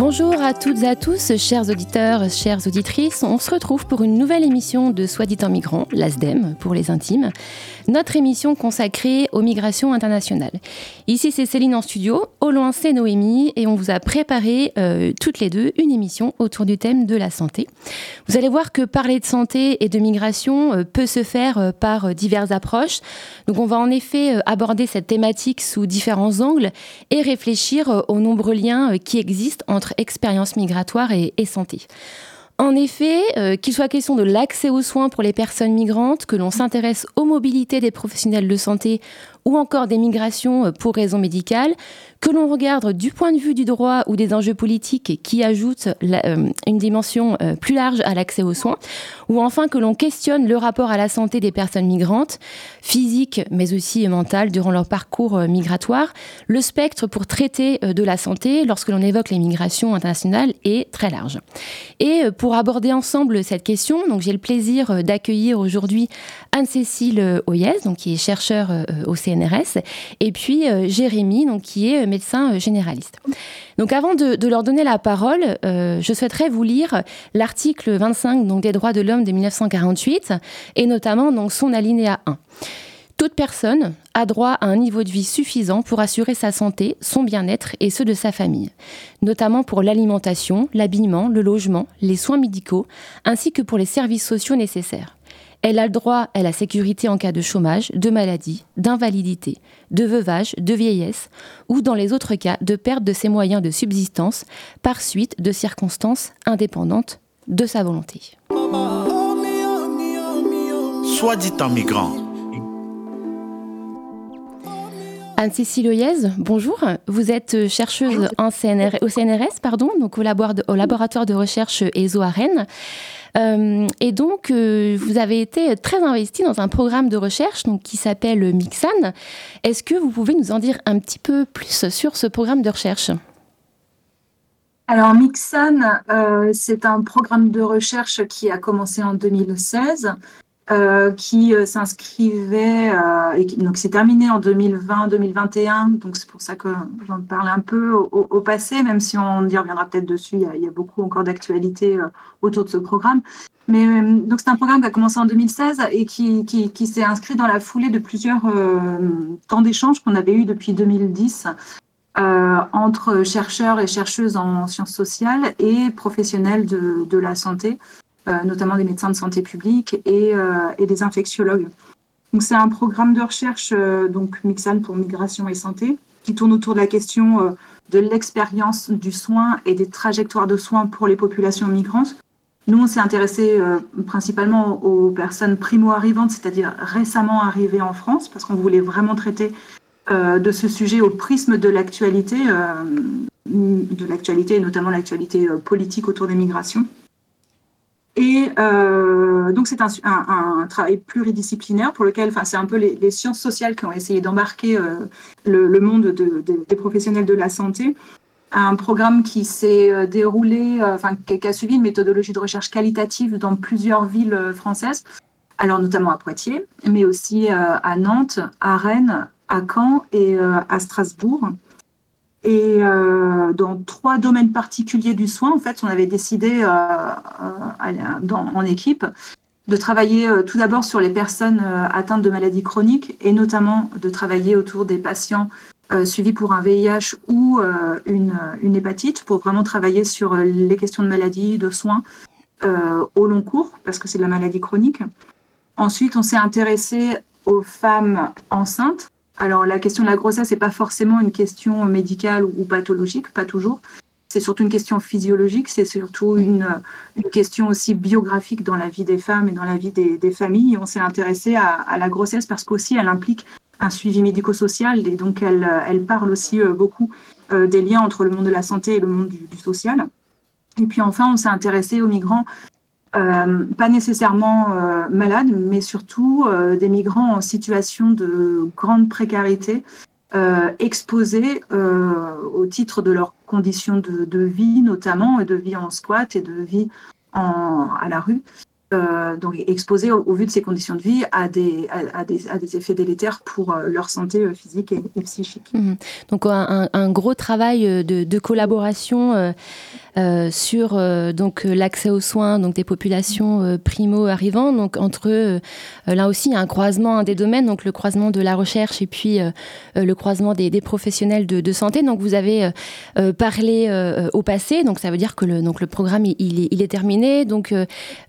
Bonjour à toutes et à tous, chers auditeurs, chères auditrices. On se retrouve pour une nouvelle émission de Soit dit en migrant, l'ASDEM pour les intimes notre émission consacrée aux migrations internationales. Ici, c'est Céline en studio, au loin, c'est Noémie, et on vous a préparé euh, toutes les deux une émission autour du thème de la santé. Vous allez voir que parler de santé et de migration euh, peut se faire euh, par diverses approches. Donc, on va en effet aborder cette thématique sous différents angles et réfléchir aux nombreux liens qui existent entre expérience migratoire et, et santé. En effet, euh, qu'il soit question de l'accès aux soins pour les personnes migrantes, que l'on s'intéresse aux mobilités des professionnels de santé ou encore des migrations euh, pour raisons médicales, que l'on regarde du point de vue du droit ou des enjeux politiques qui ajoutent euh, une dimension euh, plus large à l'accès aux soins, ou enfin que l'on questionne le rapport à la santé des personnes migrantes, physiques mais aussi mentales, durant leur parcours migratoire, le spectre pour traiter de la santé lorsque l'on évoque les migrations internationales est très large. Et pour aborder ensemble cette question, j'ai le plaisir d'accueillir aujourd'hui Anne-Cécile Oyez, donc qui est chercheure au CNRS et puis euh, Jérémy, donc, qui est euh, médecin euh, généraliste. Donc avant de, leur donner la parole, je souhaiterais vous lire l'article 25 donc, des droits de l'homme de 1948, et notamment donc, son alinéa 1. Toute personne a droit à un niveau de vie suffisant pour assurer sa santé, son bien-être et ceux de sa famille, notamment pour l'alimentation, l'habillement, le logement, les soins médicaux, ainsi que pour les services sociaux nécessaires. Elle a le droit à la sécurité en cas de chômage, de maladie, d'invalidité, de veuvage, de vieillesse ou dans les autres cas de perte de ses moyens de subsistance par suite de circonstances indépendantes de sa volonté. Soit dit en migrant. Anne-Cécile Oyez, bonjour. Vous êtes chercheuse au CNRS, pardon, donc au, laboratoire de recherche ESO à Rennes. Euh, et donc, euh, vous avez été très investi dans un programme de recherche donc, qui s'appelle Mixan. Est-ce que vous pouvez nous en dire un petit peu plus sur ce programme de recherche? Alors, Mixan, euh, c'est un programme de recherche qui a commencé en 2016 euh, qui euh, s'inscrivait euh, et qui donc s'est terminé en 2020-2021. Donc c'est pour ça que j'en parle un peu au, passé, même si on y reviendra peut-être dessus. Il y, a, beaucoup encore d'actualités autour de ce programme. Mais donc c'est un programme qui a commencé en 2016 et qui, qui, s'est inscrit dans la foulée de plusieurs temps d'échange qu'on avait eu depuis 2010. entre chercheurs et chercheuses en sciences sociales et professionnels de, de la santé, euh, notamment des médecins de santé publique et, euh, et des infectiologues. Donc c'est un programme de recherche euh, donc Mixan pour migration et santé qui tourne autour de la question de l'expérience du soin et des trajectoires de soins pour les populations migrantes. Nous, on s'est intéressé principalement aux personnes primo-arrivantes, c'est-à-dire récemment arrivées en France, parce qu'on voulait vraiment traiter de ce sujet au prisme de l'actualité, de l'actualité notamment l'actualité politique autour des migrations. Et euh, donc, c'est un, travail pluridisciplinaire pour lequel, enfin, c'est un peu les, sciences sociales qui ont essayé d'embarquer euh, le, monde des professionnels de la santé. Un programme qui s'est euh, déroulé, enfin, qui a suivi une méthodologie de recherche qualitative dans plusieurs villes françaises, alors notamment à Poitiers, mais aussi à Nantes, à Rennes, à Caen et à Strasbourg. Et euh, dans trois domaines particuliers du soin, en fait, on avait décidé euh, euh, en équipe de travailler tout d'abord sur les personnes atteintes de maladies chroniques et notamment de travailler autour des patients suivis pour un VIH ou une, une, hépatite pour vraiment travailler sur les questions de maladies, de soins au long cours parce que c'est de la maladie chronique. Ensuite, on s'est intéressé aux femmes enceintes alors la question de la grossesse n'est pas forcément une question médicale ou pathologique, pas toujours. C'est surtout une question physiologique, c'est surtout une, question aussi biographique dans la vie des femmes et dans la vie des, familles. on s'est intéressé à, la grossesse parce qu'aussi elle implique un suivi médico-social et donc elle, elle parle aussi euh, beaucoup euh, des liens entre le monde de la santé et le monde du, social. Et puis enfin, on s'est intéressé aux migrants, pas nécessairement malades, mais surtout des migrants en situation de grande précarité, exposés au titre de leurs conditions de, vie notamment, et de vie en squat et de vie à la rue. Euh, donc exposés au, vu de ces conditions de vie à des, à, des, à des, effets délétères pour euh, leur santé euh, physique et, psychique. Mmh. Donc un, gros travail de, collaboration sur donc l'accès aux soins donc des populations primo arrivant donc entre là aussi un croisement des domaines donc le croisement de la recherche et puis le croisement des, professionnels de, santé donc vous avez parlé au passé donc ça veut dire que le donc le programme il, il, est, il est, terminé donc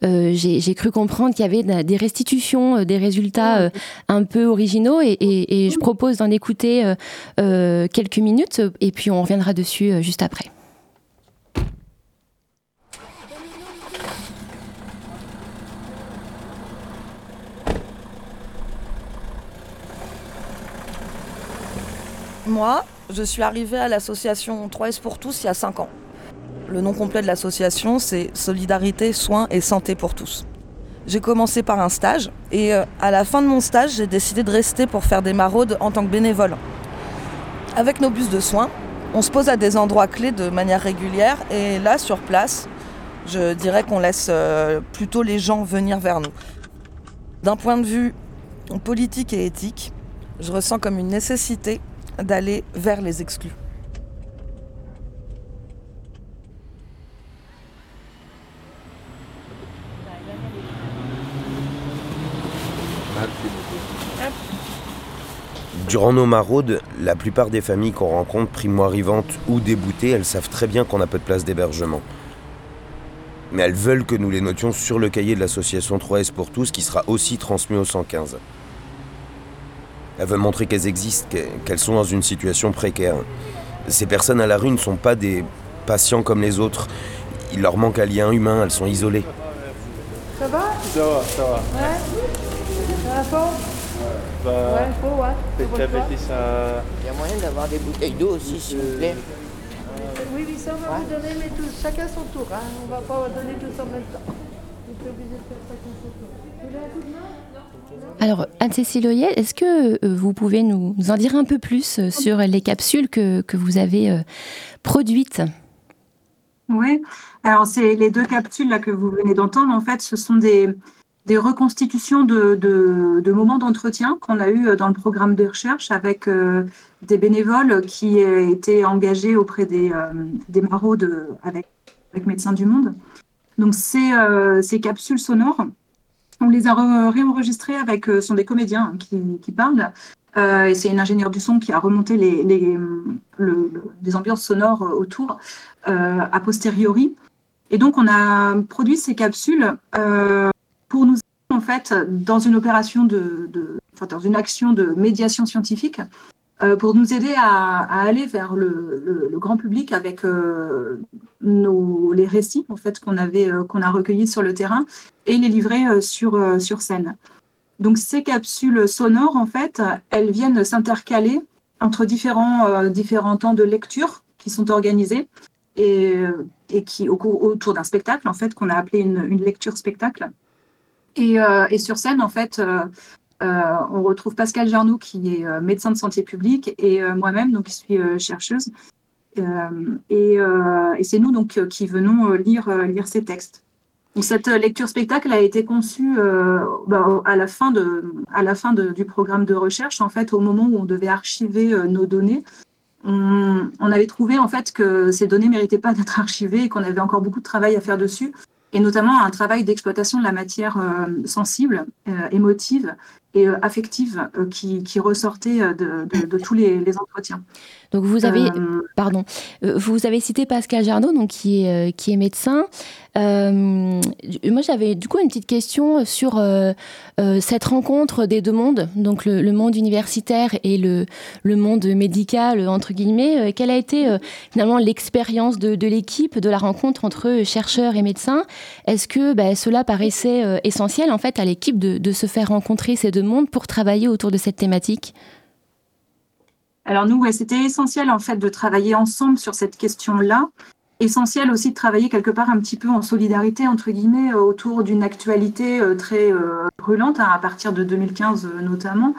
j'ai cru comprendre qu'il y avait des restitutions des résultats un peu originaux et, et, et je propose d'en écouter quelques minutes et puis on reviendra dessus juste après. Moi, je suis arrivée à l'association 3S pour tous il y a 5 ans. Le nom complet de l'association, c'est Solidarité, Soins et Santé pour tous. J'ai commencé par un stage et euh, à la fin de mon stage, j'ai décidé de rester pour faire des maraudes en tant que bénévole. Avec nos bus de soins, on se pose à des endroits clés de manière régulière et là, sur place, je dirais qu'on laisse euh, plutôt les gens venir vers nous. D'un point de vue politique et éthique, je ressens comme une nécessité d'aller vers les exclus. Durant nos maraudes, la plupart des familles qu'on rencontre, primo-arrivantes ou déboutées, elles savent très bien qu'on a peu de place d'hébergement. Mais elles veulent que nous les notions sur le cahier de l'association 3S pour tous qui sera aussi transmis au 115. Elles veulent montrer qu'elles existent, qu'elles sont dans une situation précaire. Ces personnes à la rue ne sont pas des patients comme les autres. Il leur manque un lien humain, elles sont isolées. Ça va? Ça va, ça va. Ouais Ça va pas bah, Ouais, il faut, ouais. ça... Il y a moyen d'avoir des bouteilles d'eau aussi, s'il vous plaît. Oui, oui, ça on va vous donner, mais tout, chacun son tour. Hein. On va pas donner tous en même temps. On est obligé de faire chacun son tour. Vous voulez un coup de main? Alors, Anne-Cécile Oyet, est-ce que euh, vous pouvez nous, en dire un peu plus euh, sur les capsules que, que vous avez euh, produites? Oui, alors c'est les deux capsules là que vous venez d'entendre. En fait, ce sont des, des reconstitutions de, moments d'entretien qu'on a eu dans le programme de recherche avec des bénévoles qui étaient engagés auprès des, des maraudes avec, Médecins du Monde. Donc, ces, ces capsules sonores on les a réenregistrés avec, euh, sont des comédiens qui, parlent. Euh, et c'est une ingénieure du son qui a remonté les, les, ambiances sonores autour euh, a posteriori. Et donc, on a produit ces capsules pour nous en fait dans une opération de, enfin, dans une action de médiation scientifique euh, pour nous aider à, aller vers le, grand public avec euh, les récits en fait qu'on avait euh, qu'on a recueillis sur le terrain et les livrer sur sur scène. Donc ces capsules sonores en fait, elles viennent s'intercaler entre différents différents temps de lecture qui sont organisés et, qui autour d'un spectacle en fait qu'on a appelé une, une lecture spectacle. Et, et, sur scène, en fait, euh, on retrouve Pascal Jarnoux, qui est euh, médecin de santé publique, et euh, moi-même, donc, qui suis chercheuse. et, c'est nous donc qui venons lire, ces textes. cette lecture spectacle a été conçue bah, à la fin, du programme de recherche, en fait, au moment où on devait archiver nos données. On, avait trouvé en fait que ces données méritaient pas d'être archivées et qu'on avait encore beaucoup de travail à faire dessus, et notamment un travail d'exploitation de la matière sensible, émotive et euh, affective euh, qui, qui, ressortait euh, de, de, tous les, les, entretiens. Donc vous avez, pardon, vous avez cité Pascal Jarnot, donc qui est, qui est médecin. moi, j'avais du coup une petite question sur cette rencontre des deux mondes, donc le, monde universitaire et le, le, monde médical entre guillemets. quelle a été finalement l'expérience de, de l'équipe, de la rencontre entre chercheurs et médecins? Est-ce que bah, cela paraissait essentiel en fait à l'équipe de, de se faire rencontrer ces deux monde pour travailler autour de cette thématique? Alors nous, c'était essentiel en fait de travailler ensemble sur cette question-là essentiel aussi de travailler quelque part un petit peu en solidarité, entre guillemets, autour d'une actualité très brûlante, hein, à partir de 2015 notamment,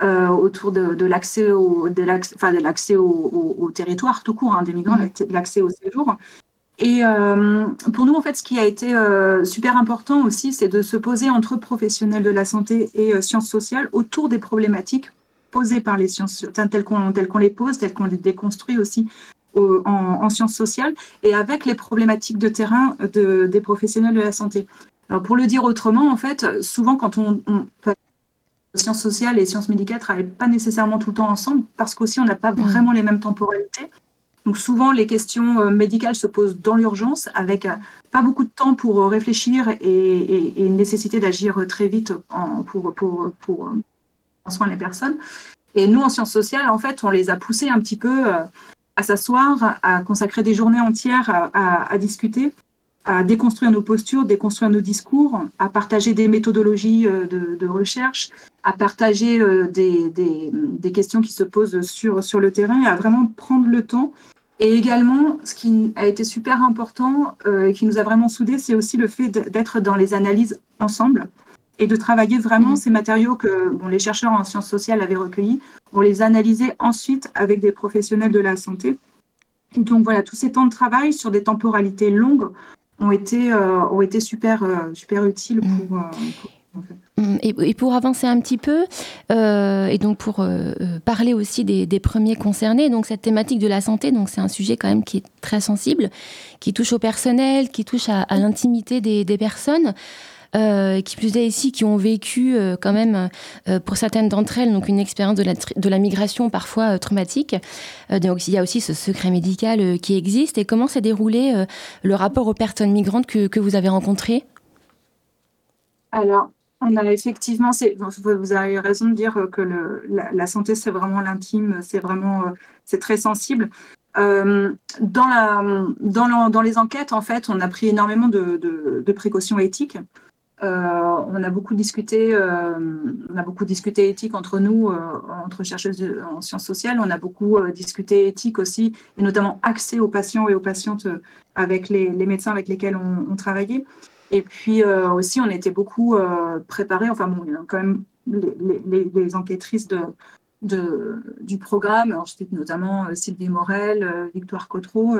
autour de, l'accès au, de l'accès au, territoire tout court hein, des migrants, mmh. l'accès au séjour. Et euh, pour nous, en fait, ce qui a été euh, super important aussi, c'est de se poser entre professionnels de la santé et euh, sciences sociales autour des problématiques posées par les sciences, telles qu'on les pose, telles qu'on les déconstruit aussi en, sciences sociales, et avec les problématiques de terrain de, des professionnels de la santé. Alors, pour le dire autrement, en fait, souvent quand on, on sciences sociales et sciences médicales ne travaillent pas nécessairement tout le temps ensemble, parce qu'aussi on n'a pas mmh. vraiment les mêmes temporalités. Donc souvent, les questions euh, médicales se posent dans l'urgence, avec euh, pas beaucoup de temps pour euh, réfléchir et, une nécessité d'agir très vite pour, pour, pour, soin les personnes. Et nous, en sciences sociales, en fait, on les a poussés un petit peu à s'asseoir, à consacrer des journées entières à, discuter, à déconstruire nos postures, déconstruire nos discours, à partager des méthodologies de, recherche, à partager des, questions qui se posent sur, sur le terrain, à vraiment prendre le temps et également, ce qui a été super important euh, et qui nous a vraiment soudés, c'est aussi le fait d'être dans les analyses ensemble et de travailler vraiment mmh. ces matériaux que bon, les chercheurs en sciences sociales avaient recueillis. On les analysait ensuite avec des professionnels de la santé. Donc voilà, tous ces temps de travail sur des temporalités longues ont été, euh, ont été super, euh, super utiles pour, Mm, et, pour avancer un petit peu, euh, et donc pour euh, euh, parler aussi des, premiers concernés, donc cette thématique de la santé, donc c'est un sujet quand même qui est très sensible, qui touche au personnel, qui touche à, l'intimité des, personnes. qui plus est ici, qui ont vécu quand même, pour certaines d'entre elles, donc une expérience de la, de la migration parfois traumatique. donc il y a aussi ce secret médical qui existe. Et comment s'est déroulé le rapport aux personnes migrantes que, que vous avez rencontrées? Alors, on a effectivement, vous avez raison de dire que la, santé, c'est vraiment l'intime, c'est vraiment, euh, c'est très sensible. Euh, dans, les enquêtes, en fait, on a pris énormément de, précautions éthiques. Euh, on a beaucoup discuté, on a beaucoup discuté éthique entre nous, entre chercheuses en sciences sociales. On a beaucoup discuté éthique aussi, et notamment accès aux patients et aux patientes avec les, médecins avec lesquels on, on travaillait. Et puis euh, aussi, on était beaucoup euh, préparés. Enfin, bon, quand même les, enquêtrices de, de, du programme. Alors, notamment euh, Sylvie Morel, Victoire Cotreau.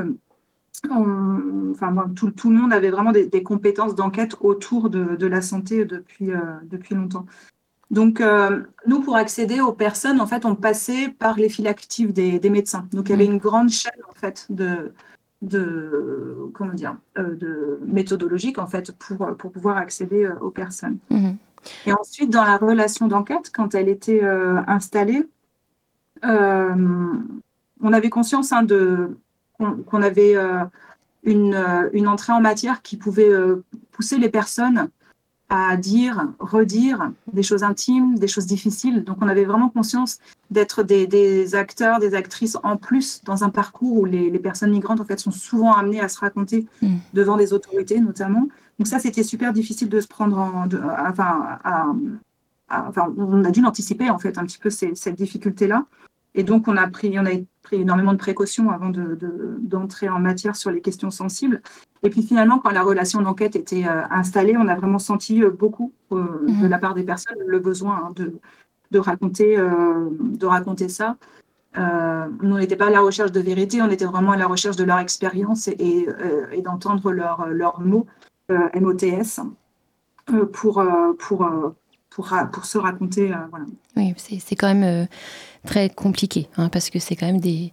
enfin, tout, tout, le monde avait vraiment des, compétences d'enquête autour de, de, la santé depuis, depuis longtemps. Donc, nous, pour accéder aux personnes, en fait, on passait par les files actives des, des médecins. Donc, il y avait mmh. une grande chaîne, en fait, de, de comment dire euh, de méthodologique en fait pour, pour pouvoir accéder euh, aux personnes. Mhm. Et ensuite dans la relation d'enquête quand elle était euh, installée, on avait conscience hein, de qu'on avait une, une, entrée en matière qui pouvait pousser les personnes à dire, redire des choses intimes, des choses difficiles. Donc on avait vraiment conscience d'être des, acteurs, des actrices en plus dans un parcours où les, personnes migrantes en fait sont souvent amenées à se raconter mm. devant des autorités notamment. Donc ça c'était super difficile de se prendre en, enfin, enfin on a dû l'anticiper en fait un petit peu cette difficulté là. Et donc on a pris on a pris énormément de précautions avant d'entrer de, en matière sur les questions sensibles. Et puis finalement, quand la relation d'enquête était euh, installée, on a vraiment senti euh, beaucoup euh, de mhm. la part des personnes le besoin hein, de, de, raconter, de raconter ça. nous n'était pas à la recherche de vérité, on était vraiment à la recherche de leur expérience et, et d'entendre leurs leur mots MOTS pour, pour, pour, pour, se raconter. voilà. Oui, c'est quand même très compliqué, hein, parce que c'est quand même des,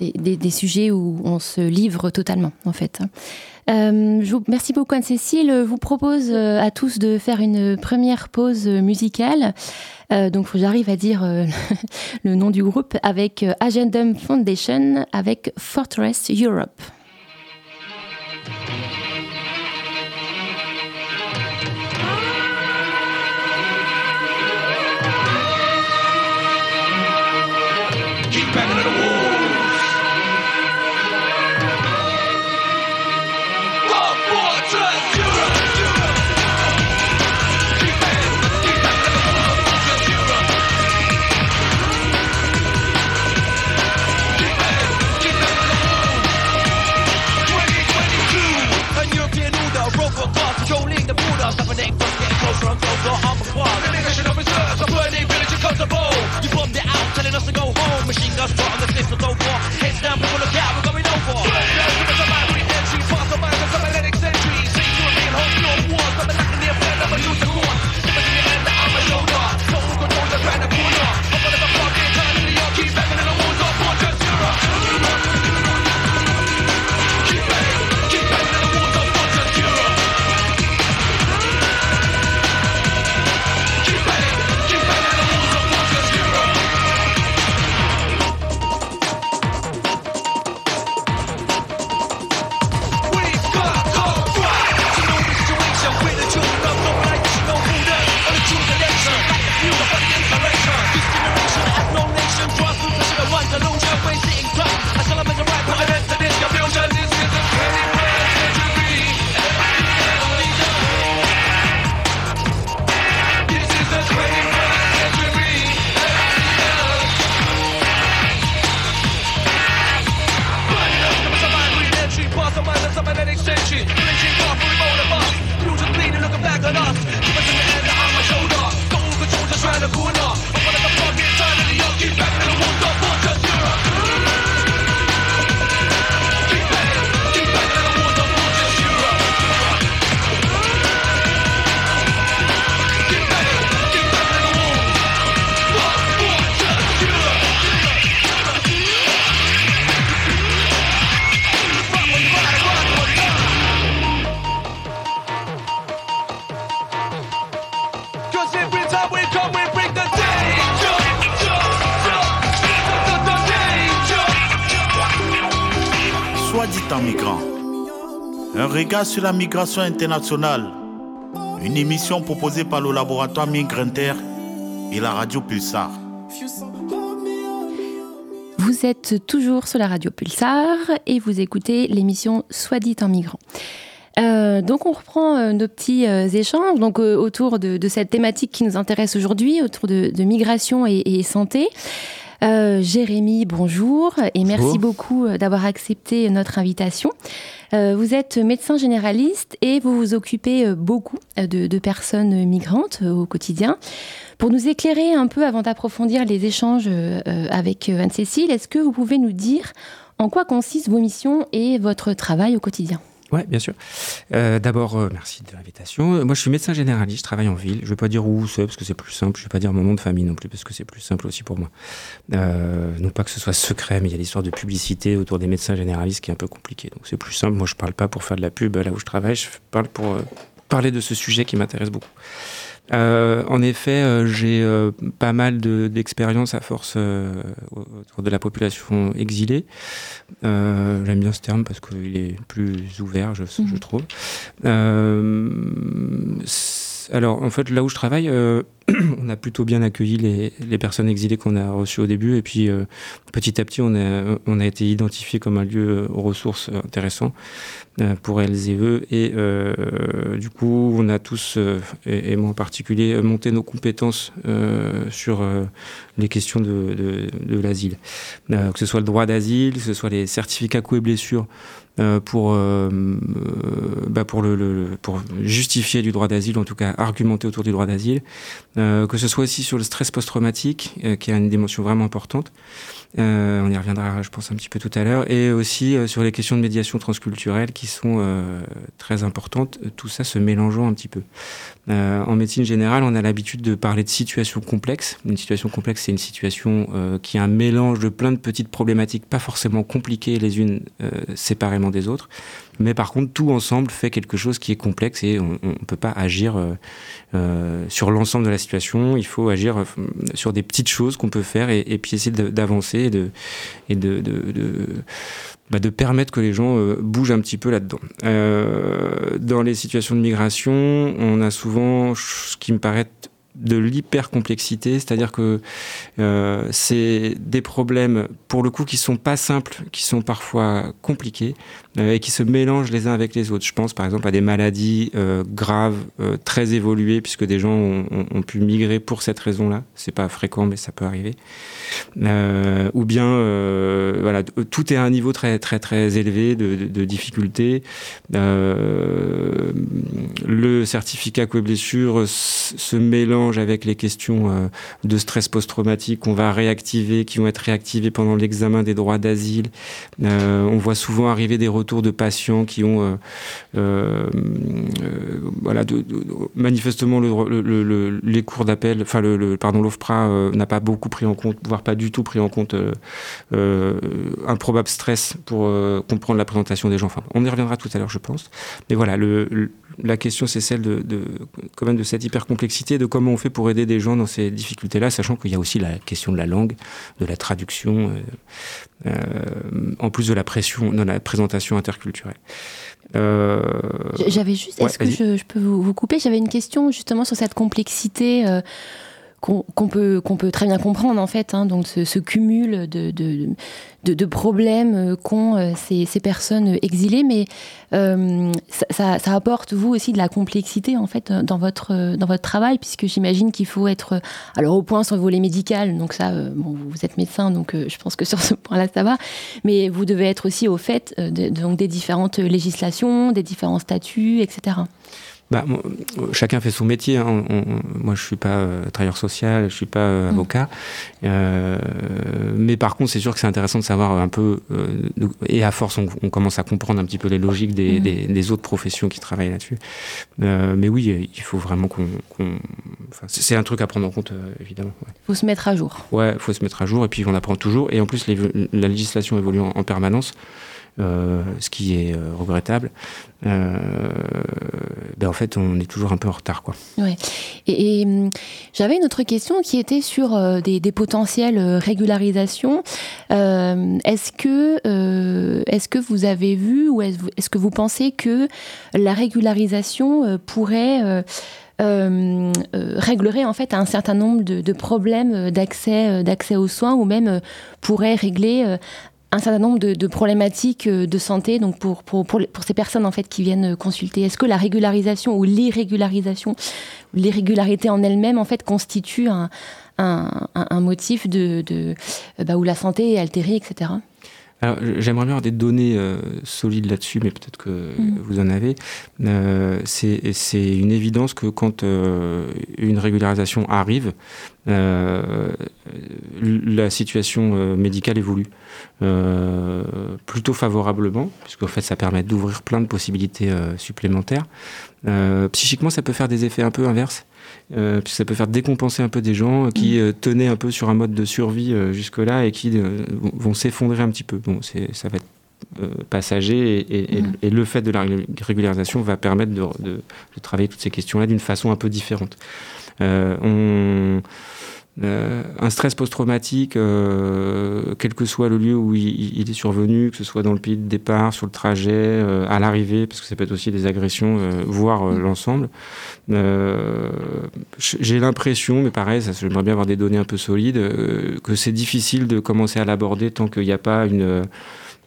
des, sujets où on se livre totalement, en fait. Euh, merci beaucoup Anne-Cécile. Je vous propose euh, à tous de faire une première pause musicale. Euh, donc j'arrive à dire le nom du groupe avec Agendum Foundation avec Fortress Europe. reservoir. The nigga should have reserves. Burning village and guns You bombed it out, telling us to go home. Machine guns brought on the cliffs of Dover. Heads down, people look out, we're going over. Burn down, give us a library entry. Pass the mind, cause I'm an century. See you in the you're wars. I'm the affair, I'm a. Sur la migration internationale. Une émission proposée par le laboratoire Migre Inter et la radio Pulsar. Vous êtes toujours sur la radio Pulsar et vous écoutez l'émission Soit dit en migrant. Euh, donc on reprend euh, nos petits euh, échanges donc, autour de, cette thématique qui nous intéresse aujourd'hui, autour de, migration et santé. Euh, Jérémy, bonjour et merci beaucoup euh, d'avoir accepté notre invitation. Euh, vous êtes médecin généraliste et vous vous occupez euh, beaucoup de, de personnes migrantes au quotidien. Pour nous éclairer un peu avant d'approfondir les échanges avec Anne-Cécile, est-ce que vous pouvez nous dire en quoi consistent vos missions et votre travail au quotidien? Oui, bien sûr. Euh, D'abord, euh, merci de l'invitation. Moi, je suis médecin généraliste, je travaille en ville. Je ne vais pas dire où c'est parce que c'est plus simple. Je ne vais pas dire mon nom de famille non plus parce que c'est plus simple aussi pour moi. Euh, non pas que ce soit secret, mais il y a l'histoire de publicité autour des médecins généralistes qui est un peu compliquée. Donc c'est plus simple. Moi, je ne parle pas pour faire de la pub là où je travaille. Je parle pour parler de ce sujet qui m'intéresse beaucoup. Euh, en effet, euh, j'ai euh, pas mal de- d'expérience à force euh, autour de la population exilée. Euh, J'aime bien ce terme parce qu'il est plus ouvert, je, je Mhm. trouve. Alors, en fait, là où je travaille, euh, on a plutôt bien accueilli les, personnes exilées qu'on a reçues au début. Et puis, euh, petit à petit, on a, on a été identifié comme un lieu euh, aux ressources intéressant euh, pour elles et eux. Et du coup, on a tous, et, et moi en particulier, monté nos compétences sur les questions de, de, l'asile. Que ce soit le droit d'asile, que ce soit les certificats coups et blessures euh, pour, euh, euh, bah pour, le, le- pour justifier du droit d'asile, en tout cas argumenter autour du droit d'asile, Euh, que ce soit aussi sur le stress post-traumatique, qui a une dimension vraiment importante. Euh, on y reviendra, je pense, un petit peu tout à l'heure, et aussi euh, sur les questions de médiation transculturelle qui sont euh, très importantes, tout ça se mélangeant un petit peu. En médecine générale, on a l'habitude de parler de situations complexes. Une situation complexe, c'est une situation qui a un mélange de plein de petites problématiques, pas forcément compliquées les unes séparément des autres, mais par contre, tout ensemble fait quelque chose qui est complexe et on ne peut pas agir euh, euh, sur l'ensemble de la situation. Il faut agir euh, sur des petites choses qu'on peut faire et, puis essayer d'avancer et de, et de- de- bah, de permettre que les gens euh, bougent un petit peu là-dedans. Euh, dans les situations de migration, on a souvent ce qui me paraît de l'hyper-complexité, c'est-à-dire que euh, c'est des problèmes, pour le coup, qui sont pas simples, qui sont parfois compliqués euh, et qui se mélangent les uns avec les autres. Je pense par exemple à des maladies euh, graves, très évoluées, puisque des gens ont, pu migrer pour cette raison-là. C'est pas fréquent, mais ça peut arriver. Ou bien, voilà, tout est à un niveau très très très élevé de, de- de difficulté. Le certificat co blessure se mélange avec les questions euh, de stress post-traumatique qu'on va réactiver, qui vont être réactivées pendant l'examen des droits d'asile. Euh, on voit souvent arriver des retours de patients qui ont, euh, voilà, manifestement le, le- le- le- les cours d'appel, enfin le, pardon, l'OFPRA n'a pas beaucoup pris en compte, voire pas du tout pris en compte un probable stress pour comprendre la présentation des gens. Enfin, on y reviendra tout à l'heure, je pense. Mais voilà, la question c'est celle de, de quand même de cette hypercomplexité, de comment on fait pour aider des gens dans ces difficultés-là, sachant qu'il y a aussi la question de la langue, de la traduction, euh, euh, en plus de la pression dans la présentation interculturelle. Euh, J'avais juste, ouais, est-ce que je, je peux vous, vous couper? J'avais une question justement sur cette complexité. Qu'on peut, très bien comprendre en fait, hein, donc ce, cumul de, problèmes euh, qu'ont euh, ces, personnes exilées, mais euh, ça, apporte vous aussi de la complexité en fait dans votre, travail, puisque j'imagine qu'il faut être alors au point sur le volet médical, donc ça, bon, vous êtes médecin, donc je pense que sur ce point-là ça va, mais vous devez être aussi au fait donc des différentes législations, des différents statuts, etc. Bah, chacun fait son métier. hein. On- on- moi, je suis pas euh, travailleur social, je suis pas euh, Mm. avocat. Euh, mais par contre, c'est sûr que c'est intéressant de savoir un peu. euh, et à force, on, on commence à comprendre un petit peu les logiques des, Mm. des- des autres professions qui travaillent là-dessus. Euh, mais oui, il faut vraiment qu'on. qu'on- enfin, c'est un truc à prendre en compte, euh, évidemment. ouais. Il faut se mettre à jour. Ouais, il faut se mettre à jour et puis on apprend toujours. Et en plus, les- la législation évolue en, en permanence, ce qui est euh, regrettable. Euh, ben en fait, on est toujours un peu en retard, quoi. Ouais. Et, hum, j'avais une autre question qui était sur euh, des, des potentielles euh, régularisations. Euh, est-ce que euh, est-ce que vous avez vu ou est-ce que vous pensez que la régularisation euh, pourrait euh, euh, euh, réglerait en fait un certain nombre de, de problèmes euh, d'accès euh, d'accès aux soins ou même euh, pourrait régler euh, un certain nombre de, problématiques euh, de santé donc pour, pour, pour, ces personnes en fait qui viennent euh, consulter Est-ce que la régularisation ou l'irrégularisation, l'irrégularité en elle-même en fait constitue un, un, un- un motif de, de euh, bah, où la santé est altérée, etc. Alors, j'aimerais bien avoir des données euh, solides là-dessus, mais peut-être que Mhm. vous en avez. Euh, c'est c'est une évidence que quand euh, une régularisation arrive, euh, la situation médicale évolue euh, plutôt favorablement, puisqu'en fait, ça permet d'ouvrir plein de possibilités supplémentaires. Euh, psychiquement, ça peut faire des effets un peu inverses. Euh, ça peut faire décompenser un peu des gens qui euh, tenaient un peu sur un mode de survie euh, jusque-là et qui vont- s'effondrer un petit peu. Bon, ça va être passager et, et le fait de la régul- régularisation va permettre de, de- de travailler toutes ces questions-là d'une façon un peu différente. Euh, on, euh, un stress post-traumatique, euh, quel que soit le lieu où il, est survenu, que ce soit dans le pays de départ, sur le trajet, euh, à l'arrivée, parce que ça peut être aussi des agressions, voire l'ensemble. J'ai l'impression, mais pareil, j'aimerais bien avoir des données un peu solides, que c'est difficile de commencer à l'aborder tant qu'il n'y a pas une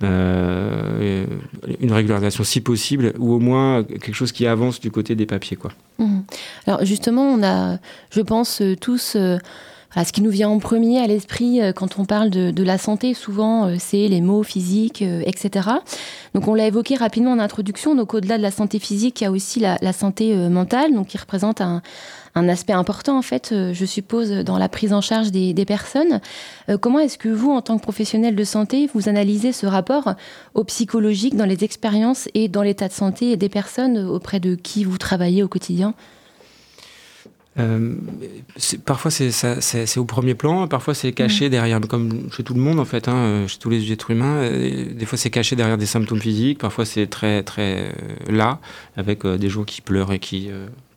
une régularisation si possible, ou au moins quelque chose qui avance du côté des papiers. Quoi. Mhm. Alors justement, on a, je pense tous, voilà, ce qui nous vient en premier à l'esprit euh, quand on parle de, de la santé, souvent, euh, c'est les mots physiques, euh, etc. Donc on l'a évoqué rapidement en introduction. Donc au-delà de la santé physique, il y a aussi la, la santé mentale, donc qui représente un, un aspect important en fait, je suppose, dans la prise en charge des, des personnes. Comment est-ce que vous, en tant que professionnel de santé, vous analysez ce rapport au psychologique dans les expériences et dans l'état de santé des personnes auprès de qui vous travaillez au quotidien? Euh, parfois c'est au premier plan, parfois c'est caché derrière, comme chez tout le monde en fait, hein, euh, chez tous les êtres humains. euh, Des fois c'est caché derrière des symptômes physiques, parfois c'est très très euh, là, avec des gens qui pleurent et qui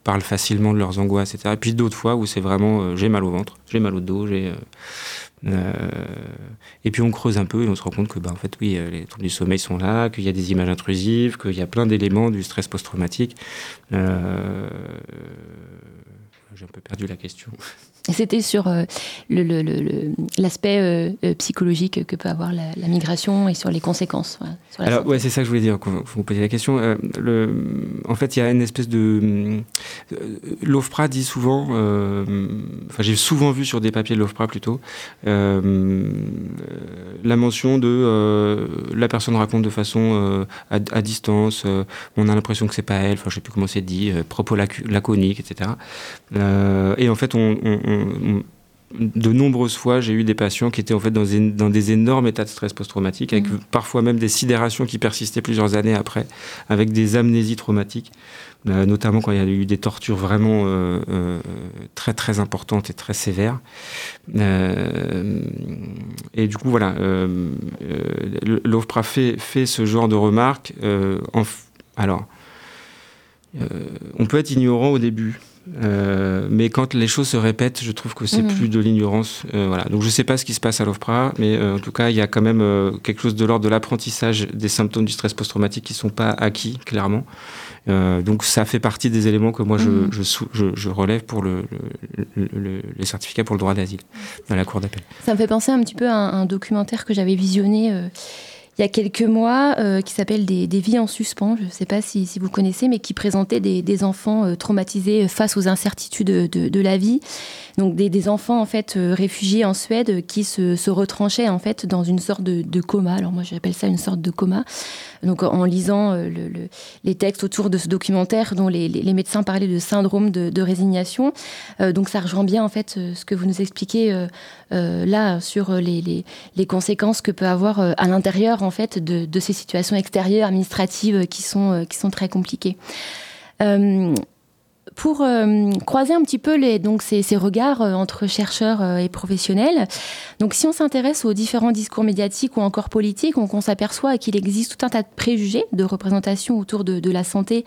parlent facilement de leurs angoisses, etc. Et puis d'autres fois où c'est vraiment j'ai mal au ventre, j'ai mal au dos, j'ai euh, euh, et puis on creuse un peu et on se rend compte que bah, en fait oui les troubles du sommeil sont là, qu'il y a des images intrusives, qu'il y a plein d'éléments du stress post-traumatique. Euh, j'ai un peu perdu la question. C'était sur euh, le- le- le- le- l'aspect euh, euh, psychologique que peut avoir la, la migration et sur les conséquences. sur Alors, santé. ouais, c'est ça que je voulais dire quand vous me posiez la question. Euh, en fait, il y a une espèce de. L'OFPRA dit souvent. Enfin, j'ai souvent vu sur des papiers de l'OFPRA plutôt. la mention de. la personne raconte de façon à, à distance. on a l'impression que c'est pas elle. Enfin, je sais plus comment c'est dit. propos lacu- laconiques, etc. Et en fait, on- on- on- on de nombreuses fois, j'ai eu des patients qui étaient en fait dans, des- dans des énormes états de stress post-traumatique, avec Mhm. parfois même des sidérations qui persistaient plusieurs années après, avec des amnésies traumatiques, euh, notamment quand il y a eu des tortures vraiment euh, euh, très très importantes et très sévères. Et du coup, voilà, l'OFPRA fait, fait ce genre de remarques. en alors, on peut être ignorant au début. Euh, mais quand les choses se répètent, je trouve que c'est Mhm. plus de l'ignorance. Euh, voilà. Donc je ne sais pas ce qui se passe à l'OFPRA, mais euh, en tout cas, il y a quand même quelque chose de l'ordre de l'apprentissage des symptômes du stress post-traumatique qui ne sont pas acquis, clairement. donc ça fait partie des éléments que moi je, je, sou- je- je relève pour le, le, le- le certificat pour le droit d'asile à la cour d'appel. Ça me fait penser un petit peu à un, un documentaire que j'avais visionné il y a quelques mois euh, qui s'appelle des, Des vies en suspens. Je ne sais pas si, si vous connaissez, mais qui présentait des, enfants euh, traumatisés face aux incertitudes de, de- de la vie. Donc des, des enfants en fait euh, réfugiés en Suède euh, qui se, se retranchaient en fait dans une sorte de, de coma. Alors moi j'appelle ça une sorte de coma. Donc en lisant euh, le- le- les textes autour de ce documentaire dont les, les- médecins parlaient de syndrome de, de résignation. Euh, donc ça rejoint bien en fait ce que vous nous expliquez euh, euh, là sur les, les- conséquences que peut avoir à l'intérieur en fait de, de ces situations extérieures administratives qui sont qui sont très compliquées. Euh, pour euh, croiser un petit peu les, donc ces, ces regards euh, entre chercheurs euh, et professionnels, donc si on s'intéresse aux différents discours médiatiques ou encore politiques, on, s'aperçoit qu'il existe tout un tas de préjugés de représentation autour de, la santé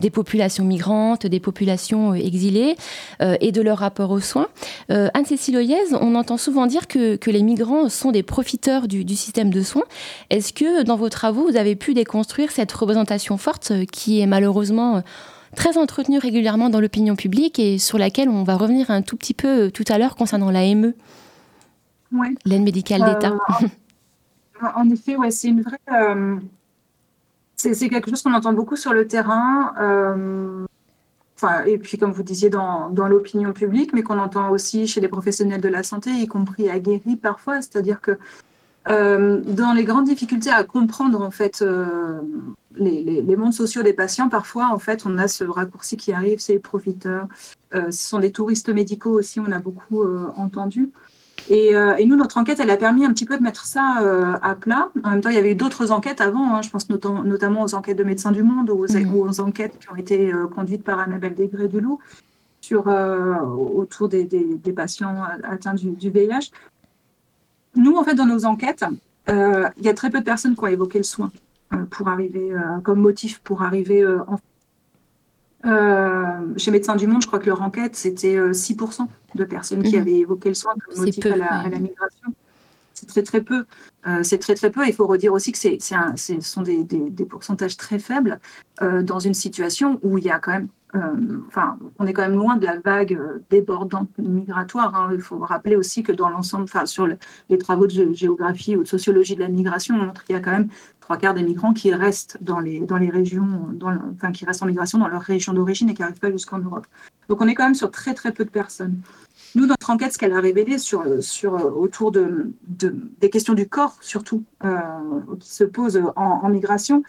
des populations migrantes, des populations exilées et de leur rapport aux soins. Anne-Cécile Oyez, on entend souvent dire que, les migrants sont des profiteurs du, système de soins. Est-ce que dans vos travaux, vous avez pu déconstruire cette représentation forte qui est malheureusement très entretenue régulièrement dans l'opinion publique et sur laquelle on va revenir un tout petit peu euh, tout à l'heure concernant l'AME, Ouais. l'aide médicale Euh, d'État En en effet, ouais, c'est une vraie. euh, c'est quelque chose qu'on entend beaucoup sur le terrain. Enfin, et puis, comme vous disiez, dans, dans l'opinion publique, mais qu'on entend aussi chez les professionnels de la santé, y compris aguerris parfois. C'est-à-dire que euh, dans les grandes difficultés à comprendre en fait euh, les, les- les mondes sociaux des patients, parfois en fait on a ce raccourci qui arrive, c'est les profiteurs, Euh, ce sont des touristes médicaux aussi, on a beaucoup entendu. Et, et nous, notre enquête, elle a permis un petit peu de mettre ça à plat. En même temps, il y avait eu d'autres enquêtes avant, hein, je pense notam- notamment aux enquêtes de Médecins du Monde ou aux, Mhm. aux enquêtes qui ont été conduites par Annabelle Desgrès du Loup sur, autour des, des- des patients atteints du, du VIH. Nous, en fait, dans nos enquêtes, euh, il y a très peu de personnes qui ont évoqué le soin euh, pour arriver, euh, comme motif pour arriver en euh, chez Médecins du Monde, je crois que leur enquête, c'était euh, 6% de personnes qui Mhm. avaient évoqué le soin comme motif peu, à, la, ouais. à la migration. C'est très très peu. Euh, c'est très très peu. Il faut redire aussi que c'est, ce sont des, des- des pourcentages très faibles euh, dans une situation où il y a quand même, enfin, on est quand même loin de la vague euh, débordante migratoire. hein. Il faut rappeler aussi que dans l'ensemble, enfin, sur le- les travaux de gé- géographie ou de sociologie de la migration, on montre qu'il y a quand même trois quarts des migrants qui restent dans les, dans les régions, enfin, qui restent en migration dans leur région d'origine et qui n'arrivent pas jusqu'en Europe. Donc on est quand même sur très très peu de personnes. Nous, notre enquête, ce qu'elle a révélé sur, sur, euh, autour de, de- des questions du corps, surtout, euh, qui se posent en, en migration,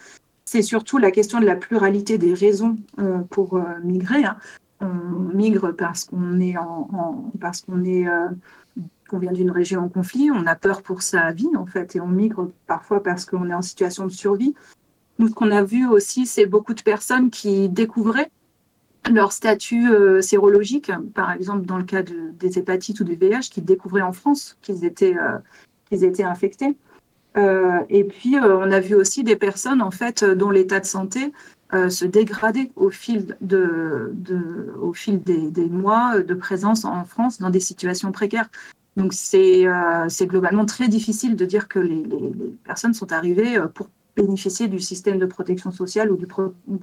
c'est surtout la question de la pluralité des raisons euh, pour euh, migrer. hein. On migre parce qu'on est en, parce qu'on est euh, qu'on vient d'une région en conflit, on a peur pour sa vie en fait, et on migre parfois parce qu'on est en situation de survie. Nous, ce qu'on a vu aussi, c'est beaucoup de personnes qui découvraient leur statut sérologique, par exemple dans le cas de- des hépatites ou du VIH, qui découvraient en France qu'ils étaient, qu'ils étaient infectés. Euh, et puis, euh, on a vu aussi des personnes, en fait, euh, dont l'état de santé se dégradait au fil, des, mois de présence en France dans des situations précaires. Donc, c'est globalement très difficile de dire que les, personnes sont arrivées pour bénéficier du système de protection sociale ou du,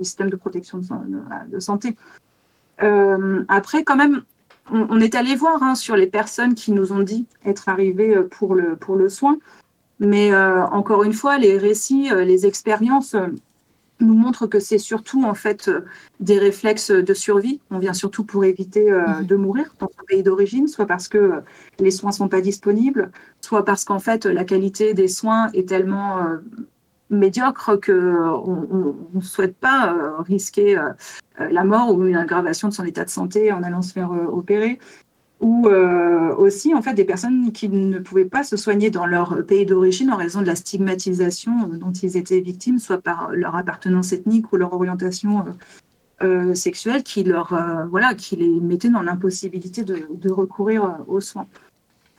système de protection de, san- de santé. Après, quand même, on, est allé voir hein, sur les personnes qui nous ont dit être arrivées pour le soin. Mais euh, encore une fois, les récits, euh, les expériences euh, nous montrent que c'est surtout en fait des réflexes de survie. On vient surtout pour éviter euh, Mhm. de mourir dans son pays d'origine, soit parce que euh, les soins sont pas disponibles, soit parce qu'en fait la qualité des soins est tellement euh, médiocre que on ne souhaite pas risquer la mort ou une aggravation de son état de santé en allant se faire opérer ou euh, aussi en fait des personnes qui ne pouvaient pas se soigner dans leur pays d'origine en raison de la stigmatisation euh, dont ils étaient victimes, soit par leur appartenance ethnique ou leur orientation euh, sexuelle, qui leur voilà, qui les mettait dans l'impossibilité de, recourir aux soins.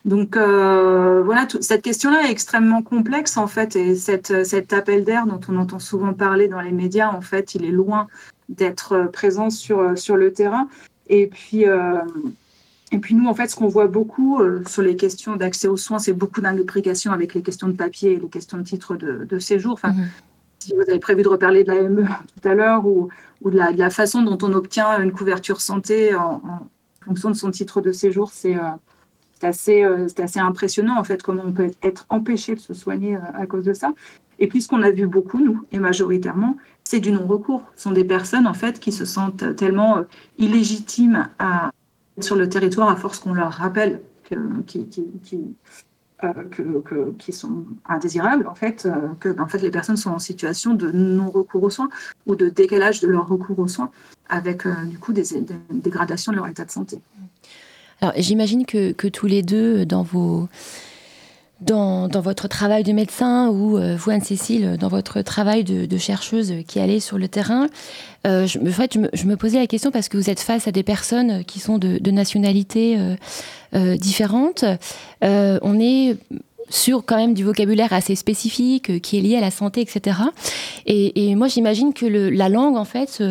Donc voilà, cette question-là est extrêmement complexe en fait, et cet appel d'air dont on entend souvent parler dans les médias, en fait, il est loin d'être présent sur, sur le terrain. Et puis, et puis nous, en fait, ce qu'on voit beaucoup euh, sur les questions d'accès aux soins, c'est beaucoup d'imbrication avec les questions de papier et les questions de titre de, de séjour. Enfin, Mhm. si vous avez prévu de reparler de la ME tout à l'heure ou, ou de, la, de la façon dont on obtient une couverture santé en, en fonction de son titre de séjour, c'est euh, assez, euh, assez impressionnant en fait comment on peut être empêché de se soigner euh, à cause de ça. Et puis ce qu'on a vu beaucoup, nous, et majoritairement, c'est du non-recours. Ce sont des personnes en fait qui se sentent tellement illégitimes à, sur le territoire à force qu'on leur rappelle que, qui, qui, euh, qui sont indésirables, en fait, euh, que en fait, les personnes sont en situation de non-recours aux soins ou de décalage de leur recours aux soins avec euh, du coup des, des dégradations de leur état de santé. Alors, j'imagine que, que tous les deux, dans vos. Dans, votre travail de médecin ou euh, vous, Anne-Cécile, dans votre travail de, chercheuse qui allait sur le terrain, euh, je, en je me, posais la question parce que vous êtes face à des personnes qui sont de, nationalités euh, différentes. On est sur quand même du vocabulaire assez spécifique qui est lié à la santé, etc. Et, moi, j'imagine que la langue, en fait,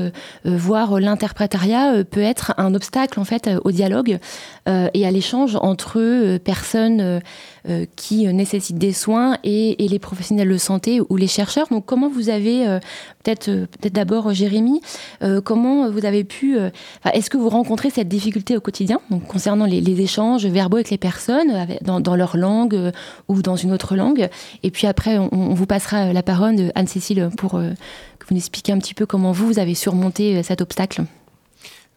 voire l'interprétariat, peut être un obstacle en fait au dialogue et à l'échange entre personnes euh, qui nécessitent des soins et, et les professionnels de santé ou les chercheurs. Donc, comment vous avez euh, peut-être euh, peut-être d'abord euh, Jérémy, euh, comment vous avez pu, est-ce que vous rencontrez cette difficulté au quotidien, donc concernant les, les échanges verbaux avec les personnes avec- dans, dans leur langue ou dans une autre langue? Et puis après, on, on vous passera la parole, Anne-Cécile, pour que vous nous expliquiez un petit peu comment vous, avez surmonté cet obstacle.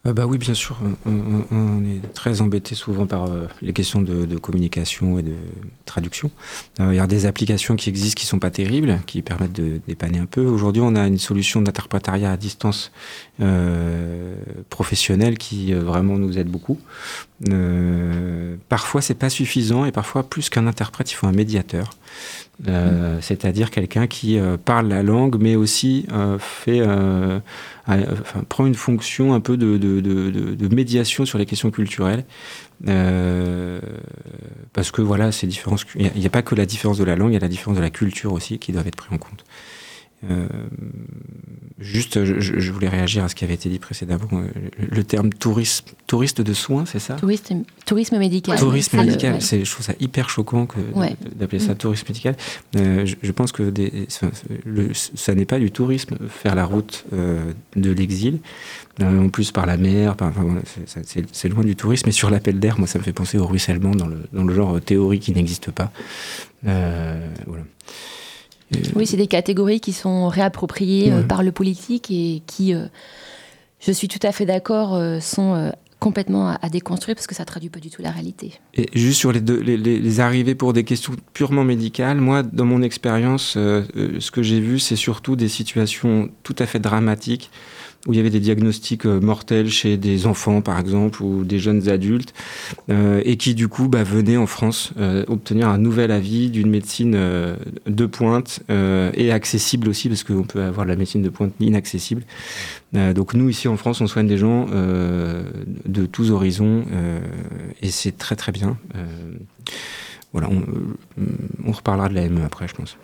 Euh, bah oui, bien sûr. On, est très embêté souvent par euh, les questions de, communication et de traduction. Euh, il y a des applications qui existent qui sont pas terribles, qui permettent de dépanner un peu. Aujourd'hui, on a une solution d'interprétariat à distance professionnelle qui vraiment nous aide beaucoup. Euh, parfois, c'est pas suffisant et parfois, plus qu'un interprète, il faut un médiateur. Euh, C'est-à-dire quelqu'un qui euh, parle la langue, mais aussi euh, fait, enfin, prend une fonction un peu de, de- de- de- de médiation sur les questions culturelles. Parce que voilà, ces différences, il n'y a, a pas que la différence de la langue, il y a la différence de la culture aussi qui doivent être pris en compte. Euh, juste, je, voulais réagir à ce qui avait été dit précédemment. Euh, Le, le terme tourisme, touriste de soins, c'est ça Tourisme, tourisme médical. Tourisme le- médical, ouais. je trouve ça hyper choquant que Ouais. d'appeler ça Mm. tourisme médical. Euh, je, je pense que des, ça, n'est pas du tourisme, faire la route euh, de l'exil, en plus par la mer, enfin, c'est, loin du tourisme. Et sur l'appel d'air, moi, ça me fait penser au ruissellement dans le, dans le genre théorie qui n'existe pas. Voilà. Oui, c'est des catégories qui sont réappropriées euh, Ouais. par le politique et qui, euh, je suis tout à fait d'accord, euh, sont complètement à, à déconstruire parce que ça traduit pas du tout la réalité. Et juste sur les, deux, les, les- les arrivées pour des questions purement médicales, moi, dans mon expérience, euh, ce que j'ai vu, c'est surtout des situations tout à fait dramatiques où il y avait des diagnostics euh, mortels chez des enfants, par exemple, ou des jeunes adultes, euh, et qui, du coup, bah, venaient en France euh, obtenir un nouvel avis d'une médecine de pointe et accessible aussi, parce qu'on peut avoir de la médecine de pointe inaccessible. Donc nous, ici en France, on soigne des gens de tous horizons, et c'est très très bien. Voilà, on, on reparlera de la ME après, je pense.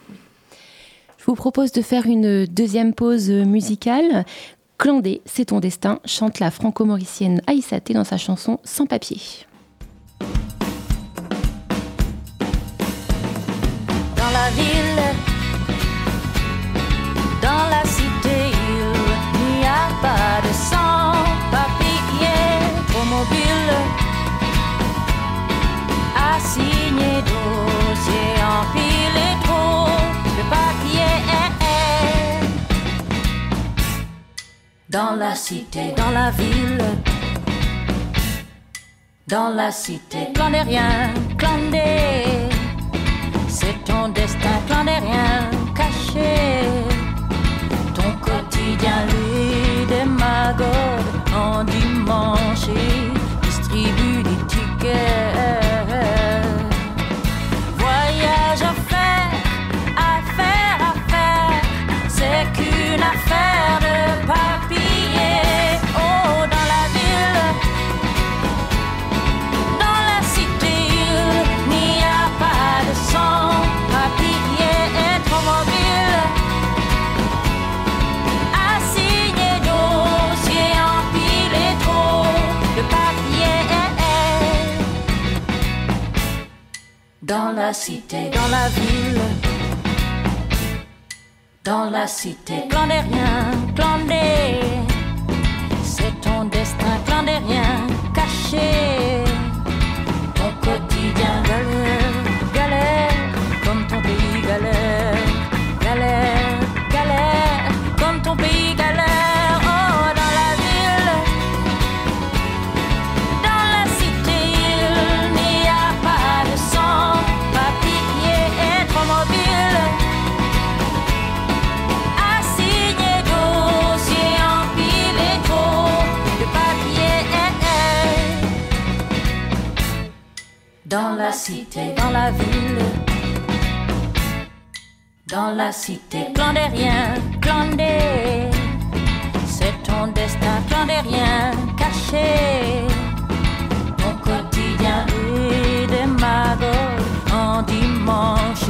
Je vous propose de faire une deuxième pause musicale. Clandé, c'est ton destin, chante la franco-mauricienne Aïssaté dans sa chanson Sans papier. Dans la cité, dans la ville, dans la cité, clandé rien, clandé. C'est ton destin clandérien caché. Ton quotidien, lui, démagogue en dimanche distribue des tickets. Voyage à faire, affaire à faire, c'est qu'une affaire de Dans la cité, dans la ville, dans la cité. Clan des riens, clan des. C'est ton destin, clan des riens, caché. Ton quotidien cité, dans la ville. Dans la cité, clan des riens, clan des C'est ton destin, clan des riens, caché. Ton quotidien et des magots en dimanche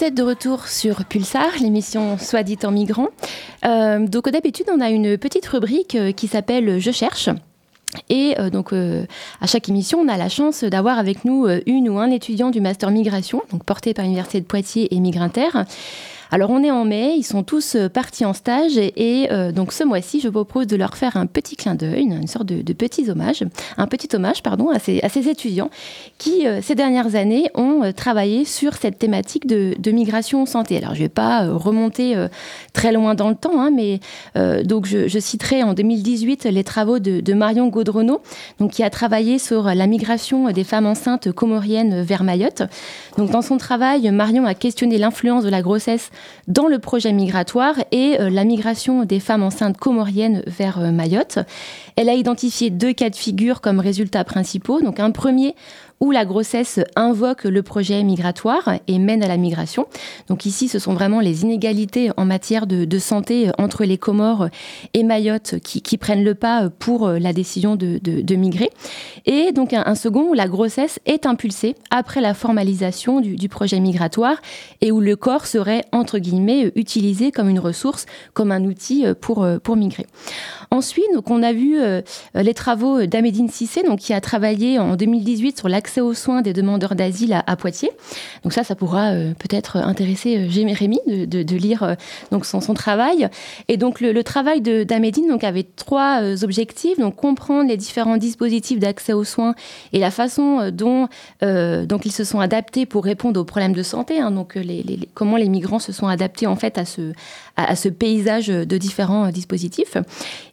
Vous êtes de retour sur Pulsar, l'émission Soit dit en migrant. Euh, donc, d'habitude, on a une petite rubrique euh, qui s'appelle Je cherche. Et euh, donc, euh, à chaque émission, on a la chance d'avoir avec nous une ou un étudiant du master migration, donc porté par l'Université de Poitiers et Migrinter. Alors, on est en mai, ils sont tous euh, partis en stage et euh, donc ce mois-ci, je propose de leur faire un petit clin d'œil, une, sorte de, petit hommage, un petit hommage, pardon, à ces, étudiants qui, euh, ces dernières années, ont travaillé sur cette thématique de, migration santé. Alors, je vais pas remonter très loin dans le temps, hein, mais donc je, citerai en 2018 les travaux de, Marion Gaudrenaud, donc qui a travaillé sur la migration des femmes enceintes comoriennes vers Mayotte. Donc, dans son travail, Marion a questionné l'influence de la grossesse dans le projet migratoire et euh, la migration des femmes enceintes comoriennes vers euh, Mayotte. Elle a identifié deux cas de figure comme résultats principaux. Donc, un premier où la grossesse invoque le projet migratoire et mène à la migration. Donc ici, ce sont vraiment les inégalités en matière de, santé entre les Comores et Mayotte qui, prennent le pas pour la décision de, migrer. Et donc un, second où la grossesse est impulsée après la formalisation du, projet migratoire et où le corps serait, entre guillemets, utilisé comme une ressource, comme un outil pour, pour migrer. Ensuite, donc, on a vu euh, les travaux d'Amédine Cissé, donc, qui a travaillé en 2018 sur l'accès aux soins des demandeurs d'asile à, Poitiers. Donc ça, ça pourra euh, peut-être intéresser euh, Jérémy de, de, lire euh, donc son, travail. Et donc le, travail d'Amédine donc avait trois objectifs donc comprendre les différents dispositifs d'accès aux soins et la façon dont donc ils se sont adaptés pour répondre aux problèmes de santé. Hein, donc les, comment les migrants se sont adaptés en fait à ce à, ce paysage de différents dispositifs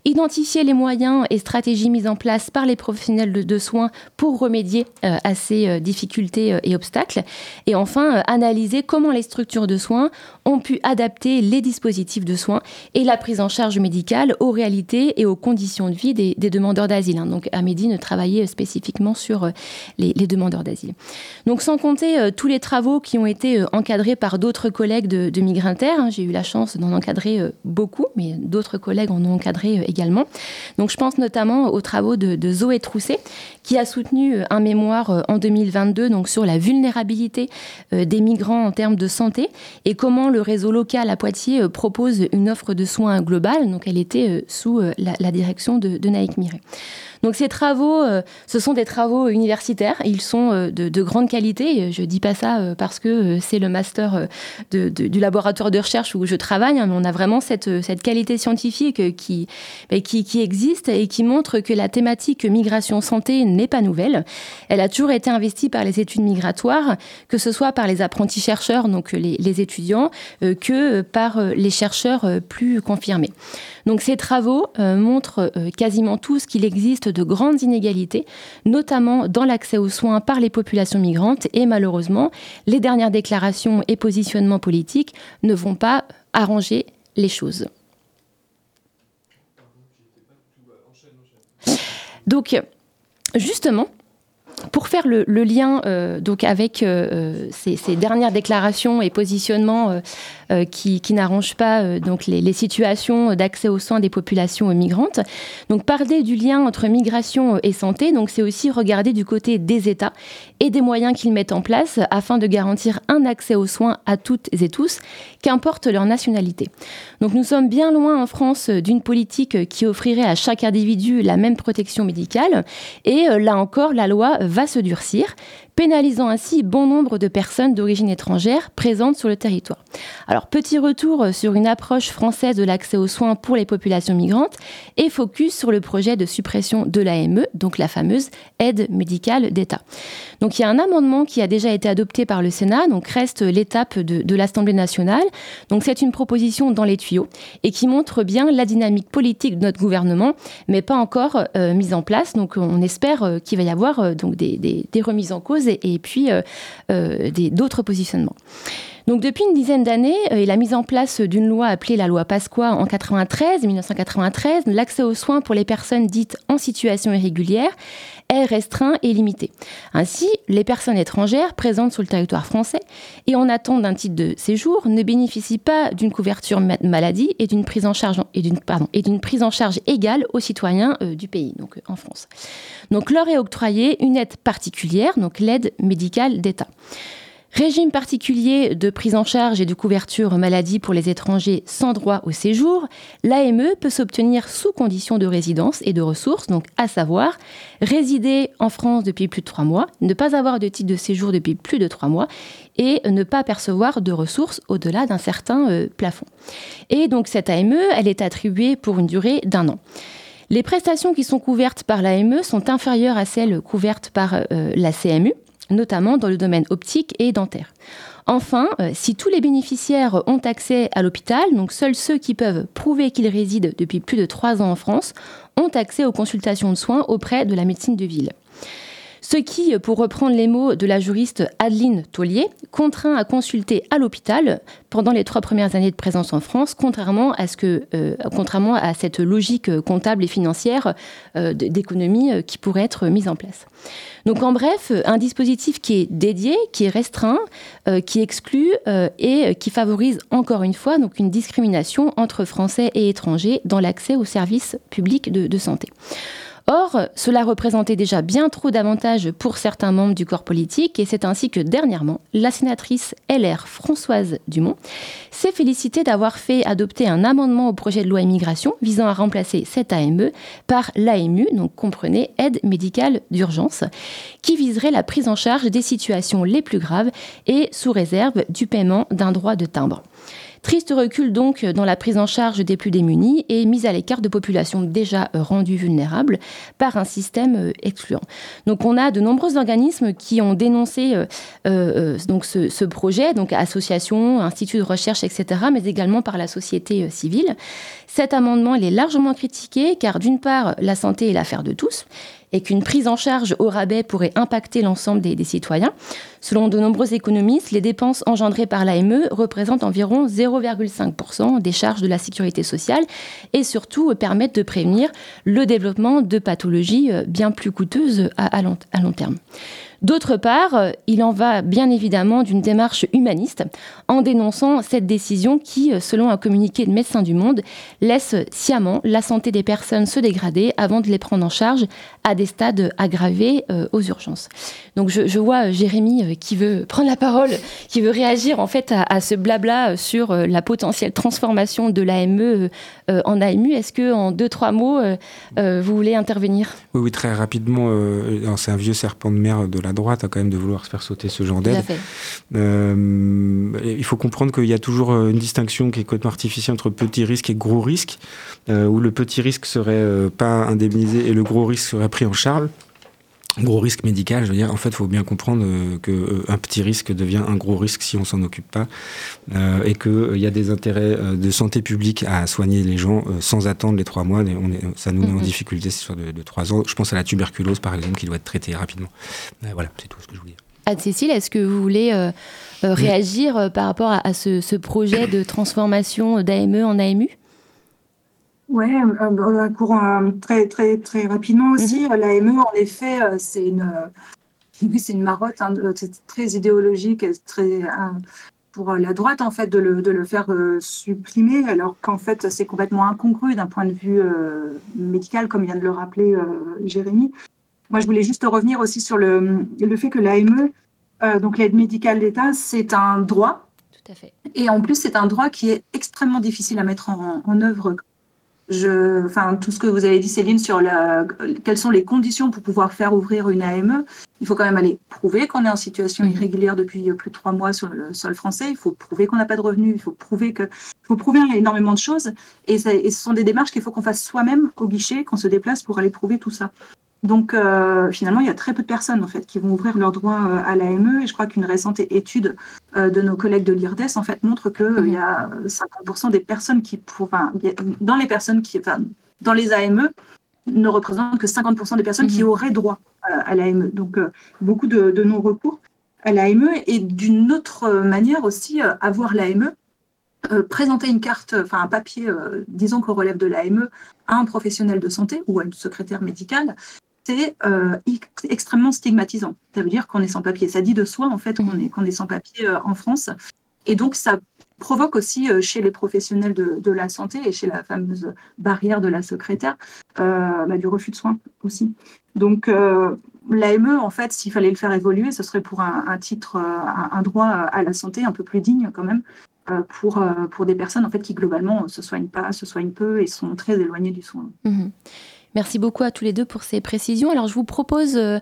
identifier les moyens et stratégies mises en place par les professionnels de, soins pour remédier euh, à ces euh, difficultés euh, et obstacles. Et enfin, analyser comment les structures de soins ont pu adapter les dispositifs de soins et la prise en charge médicale aux réalités et aux conditions de vie des, demandeurs d'asile. Hein. Donc, Amédine travaillait spécifiquement sur les, les demandeurs d'asile. Donc, sans compter tous les travaux qui ont été encadrés par d'autres collègues de, de Migrinter. Hein. J'ai eu la chance d'en encadrer beaucoup, mais d'autres collègues en ont encadré également. Donc je pense notamment aux travaux de, de Zoé Trousset, qui a soutenu un mémoire en 2022 donc sur la vulnérabilité des migrants en termes de santé et comment le réseau local à Poitiers propose une offre de soins globale. Donc elle était sous la, la direction de, de Naïk Miret. Donc ces travaux, euh, ce sont des travaux universitaires. Ils sont euh, de, de, grande qualité. Je dis pas ça euh, parce que c'est le master du laboratoire de recherche où je travaille, hein, mais on a vraiment cette, qualité scientifique qui, qui, existe et qui montre que la thématique migration-santé n'est pas nouvelle. Elle a toujours été investie par les études migratoires, que ce soit par les apprentis chercheurs, donc les étudiants, que par les chercheurs plus confirmés. Donc ces travaux montrent quasiment tous qu'il existe de grandes inégalités, notamment dans l'accès aux soins par les populations migrantes et malheureusement, les dernières déclarations et positionnements politiques ne vont pas arranger les choses. Donc, justement, pour faire le, lien euh, donc avec euh, euh, ces, ces dernières déclarations et positionnements euh, euh, qui, qui n'arrangent pas euh, donc les, situations d'accès aux soins des populations euh, migrantes, donc parler du lien entre migration euh, et santé, donc c'est aussi regarder du côté des États et des moyens qu'ils mettent en place afin de garantir un accès aux soins à toutes et tous, qu'importe leur nationalité. Donc nous sommes bien loin en France euh, d'une politique qui offrirait à chaque individu la même protection médicale. Et euh, là encore la loi va se durcir pénalisant ainsi bon nombre de personnes d'origine étrangère présentes sur le territoire. Alors petit retour euh, sur une approche française de l'accès aux soins pour les populations migrantes et focus sur le projet de suppression de l'AME, donc la fameuse aide médicale d'État. Donc il y a un amendement qui a déjà été adopté par le Sénat, donc reste l'étape de, de l'Assemblée nationale. Donc c'est une proposition dans les tuyaux et qui montre bien la dynamique politique de notre gouvernement, mais pas encore euh, mise en place. Donc on espère euh, qu'il va y avoir donc des, remises en cause et, puis euh, euh, d'autres positionnements. Donc depuis une dizaine d'années euh, et la mise en place d'une loi appelée la loi Pasqua en 93, 1993, l'accès aux soins pour les personnes dites en situation irrégulière est restreint et limité. Ainsi, les personnes étrangères présentes sur le territoire français et en attente d'un titre de séjour ne bénéficient pas d'une couverture maladie et d'une prise en charge égale aux citoyens euh, du pays, donc euh, en France. Donc leur est octroyée une aide particulière, donc l'aide médicale d'État. Régime particulier de prise en charge et de couverture maladie pour les étrangers sans droit au séjour, l'AME peut s'obtenir sous condition de résidence et de ressources, donc à savoir résider en France depuis plus de trois mois, ne pas avoir de titre de séjour depuis plus de trois mois et ne pas percevoir de ressources au-delà d'un certain euh, plafond. Et donc cette AME, elle est attribuée pour une durée d'un an. Les prestations qui sont couvertes par l'AME sont inférieures à celles couvertes par euh, la CMU notamment dans le domaine optique et dentaire. Enfin, euh, si tous les bénéficiaires ont accès à l'hôpital, donc seuls ceux qui peuvent prouver qu'ils résident depuis plus de trois ans en France ont accès aux consultations de soins auprès de la médecine de ville. Ce qui, pour reprendre les mots de la juriste Adeline Taulier, contraint à consulter à l'hôpital pendant les trois premières années de présence en France, contrairement à, ce euh, contrairement à cette logique comptable et financière euh, d'économie euh, qui pourrait être mise en place. Donc en bref, un dispositif qui est dédié, qui est restreint, qui exclut et qui favorise encore une fois donc une discrimination entre Français et étrangers dans l'accès aux services publics de santé. Or, cela représentait déjà bien trop d'avantages pour certains membres du corps politique et c'est ainsi que dernièrement, la sénatrice LR Françoise Dumont s'est félicitée d'avoir fait adopter un amendement au projet de loi immigration visant à remplacer cette AME par l'AMU, donc comprenez aide médicale d'urgence, qui viserait la prise en charge des situations les plus graves et sous réserve du paiement d'un droit de timbre. Triste recul donc dans la prise en charge des plus démunis et mise à l'écart de populations déjà rendues vulnérables par un système excluant. Donc on a de nombreux organismes qui ont dénoncé euh, euh, ce, projet, donc associations, instituts de recherche, etc., mais également par la société civile. Cet amendement est largement critiqué car d'une part la santé est l'affaire de tous et qu'une prise en charge au rabais pourrait impacter l'ensemble des, citoyens. Selon de nombreux économistes, les dépenses engendrées par l'AME représentent environ 0,5% des charges de la sécurité sociale et surtout permettent de prévenir le développement de pathologies bien plus coûteuses long, à long terme. D'autre part, il en va bien évidemment d'une démarche humaniste en dénonçant cette décision qui, selon un communiqué de Médecins du Monde, laisse sciemment la santé des personnes se dégrader avant de les prendre en charge à des stades aggravés euh, aux urgences. Donc je, vois Jérémy qui veut prendre la parole, qui veut réagir en fait à, ce blabla sur la potentielle transformation de l'AME euh, en AMU. Est-ce que en deux trois mots euh, vous voulez intervenir? Oui, oui, très rapidement. C'est un vieux serpent de mer de la droite hein, quand même de vouloir se faire sauter ce genre d'aide. Euh, il faut comprendre qu'il y a toujours une distinction qui est complètement artificielle entre petit risque et gros risque, euh, où le petit risque serait euh, pas indemnisé et le gros risque serait pris en charge gros risque médical, je veux dire, en fait, il faut bien comprendre euh, qu'un euh, petit risque devient un gros risque si on s'en occupe pas, euh, et qu'il euh, y a des intérêts de santé publique à soigner les gens sans attendre les trois mois. Et on est, ça nous met mm -hmm. en difficulté sur de, de trois ans. Je pense à la tuberculose, par exemple, qui doit être traitée rapidement. Voilà, c'est tout ce que je voulais dire. Anne-Cécile, est-ce que vous voulez réagir par rapport à, à ce, ce, projet de transformation d'AME en AMU? Oui, euh, courant très, très, très rapidement aussi. Mm -hmm. L'AME, en effet, c'est une, c'est une marotte, hein, c'est très idéologique, et très euh, pour la droite en fait de le, de le faire euh, supprimer, alors qu'en fait c'est complètement incongru d'un point de vue euh, médical, comme vient de le rappeler euh, Jérémy. Moi, je voulais juste revenir aussi sur le, le fait que l'AME, euh, donc l'aide médicale d'État, c'est un droit. Tout à fait. Et en plus, c'est un droit qui est extrêmement difficile à mettre en, en œuvre. Je, enfin, tout ce que vous avez dit, Céline, sur la, quelles sont les conditions pour pouvoir faire ouvrir une AME, il faut quand même aller prouver qu'on est en situation irrégulière depuis plus de trois mois sur le sol français. Il faut prouver qu'on n'a pas de revenus. Il faut prouver que, il faut prouver énormément de choses. Et, ça- et ce sont des démarches qu'il faut qu'on fasse soi-même au guichet, qu'on se déplace pour aller prouver tout ça. Donc, euh, finalement, il y a très peu de personnes en fait qui vont ouvrir leur droit euh, à l'AME. Et je crois qu'une récente étude euh, de nos collègues de l'IRDES en fait montre que euh, il y a 50% des personnes qui, pour, enfin, dans les personnes qui, enfin, dans les AME, ne représentent que 50% des personnes qui auraient droit à l'AME. Donc, beaucoup de, de non-recours à l'AME et d'une autre manière aussi, avoir l'AME, euh, présenter une carte, enfin un papier, euh, disons qu'on relève de l'AME, à un professionnel de santé ou à une secrétaire médicale, c'est euh, ex- extrêmement stigmatisant. Ça veut dire qu'on est sans papier. Ça dit de soi, en fait, qu'on est, qu'on est sans papier euh, en France. Et donc, ça provoque aussi euh, chez les professionnels de, de la santé et chez la fameuse barrière de la secrétaire bah, du refus de soins aussi. Donc, l'AME, en fait, s'il fallait le faire évoluer, ce serait pour un, un titre, un, un droit à la santé un peu plus digne quand même, pour, pour des personnes en fait qui globalement se soignent pas, se soignent peu et sont très éloignées du soin. Mhm. Merci beaucoup à tous les deux pour ces précisions. Alors, je vous propose euh,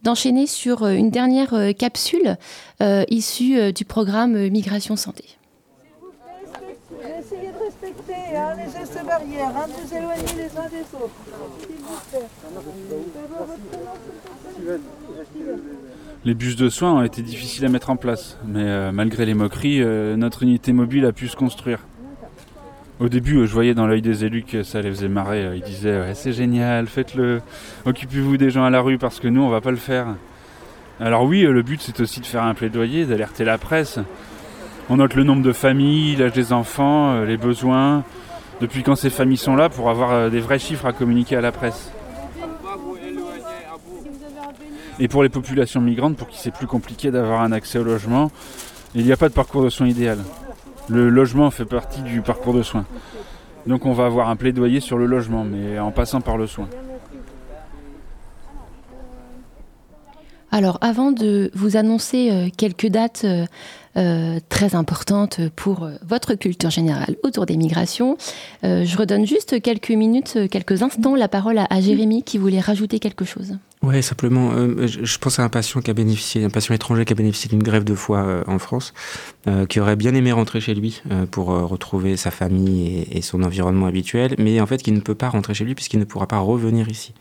d'enchaîner sur euh, une dernière euh, capsule euh, issue du programme Migration Santé. Essayez de respecter hein, les gestes barrières, hein, de vous éloigner les uns des autres. S'il vous plaît. D'abord, votre prénom, s'il vous plaît Les bus de soins ont été difficiles à mettre en place, mais euh, malgré les moqueries, euh, notre unité mobile a pu se construire. Au début, euh, je voyais dans l'œil des élus que ça les faisait marrer. euh, Ils disaient c'est génial, faites-le, occupez-vous des gens à la rue parce que nous, on va pas le faire. Alors oui, euh, le but c'est aussi de faire un plaidoyer, d'alerter la presse. On note le nombre de familles, l'âge des enfants, les besoins, depuis quand ces familles sont là pour avoir des vrais chiffres à communiquer à la presse? Et pour les populations migrantes, pour qui c'est plus compliqué d'avoir un accès au logement, il n'y a pas de parcours de soins idéal. Le logement fait partie du parcours de soins. Donc on va avoir un plaidoyer sur le logement, mais en passant par le soin. Alors, avant de vous annoncer euh, quelques dates euh, euh, très importantes pour votre culture générale autour des migrations, euh, je redonne juste quelques minutes, quelques instants la parole à, à Jérémy qui voulait rajouter quelque chose. Ouais, simplement, euh, je, je pense à un patient qui a bénéficié, un patient étranger qui a bénéficié d'une grève de foie euh, en France, euh, qui aurait bien aimé rentrer chez lui euh, pour euh, retrouver sa famille et, et son environnement habituel, mais en fait qui ne peut pas rentrer chez lui puisqu'il ne pourra pas revenir ici.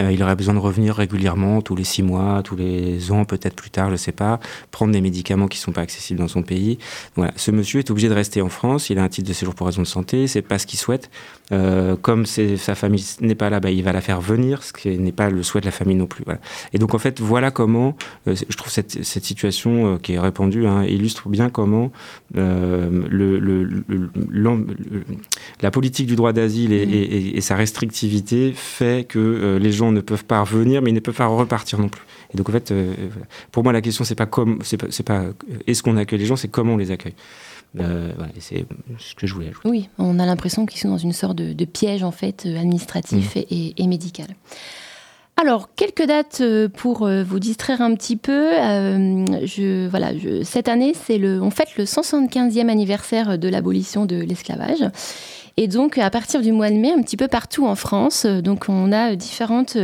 Euh, il aurait besoin de revenir régulièrement, tous les six mois, tous les ans, peut-être plus tard, je sais pas, prendre des médicaments qui sont pas accessibles dans son pays. Voilà, ce monsieur est obligé de rester en France. Il a un titre de séjour pour raison de santé, c'est pas ce qu'il souhaite. Euh, comme sa famille n'est pas là, bah, il va la faire venir, ce qui n'est pas le souhait de la famille non plus. Voilà. Et donc en fait, voilà comment euh, je trouve cette, cette situation qui est répandue hein, illustre bien euh, le, le- le- l'am- le- la politique du droit d'asile et, et- et- et sa restrictivité fait que euh, les gens ne peuvent pas revenir, mais ils ne peuvent pas repartir non plus. Et donc en fait, euh, pour moi, la question c'est pas comme, c'est pas, euh, est-ce qu'on accueille les gens, c'est comment on les accueille. Euh, voilà, c'est ce que je voulais ajouter. Oui, on a l'impression qu'ils sont dans une sorte de, de piège en fait euh, administratif et- et médical. Alors, quelques dates euh, pour euh, vous distraire un petit peu. Euh, voilà, cette année, c'est le, on fête le 175e anniversaire de l'abolition de l'esclavage. Et donc, à partir du mois de mai, un petit peu partout en France, on a différentes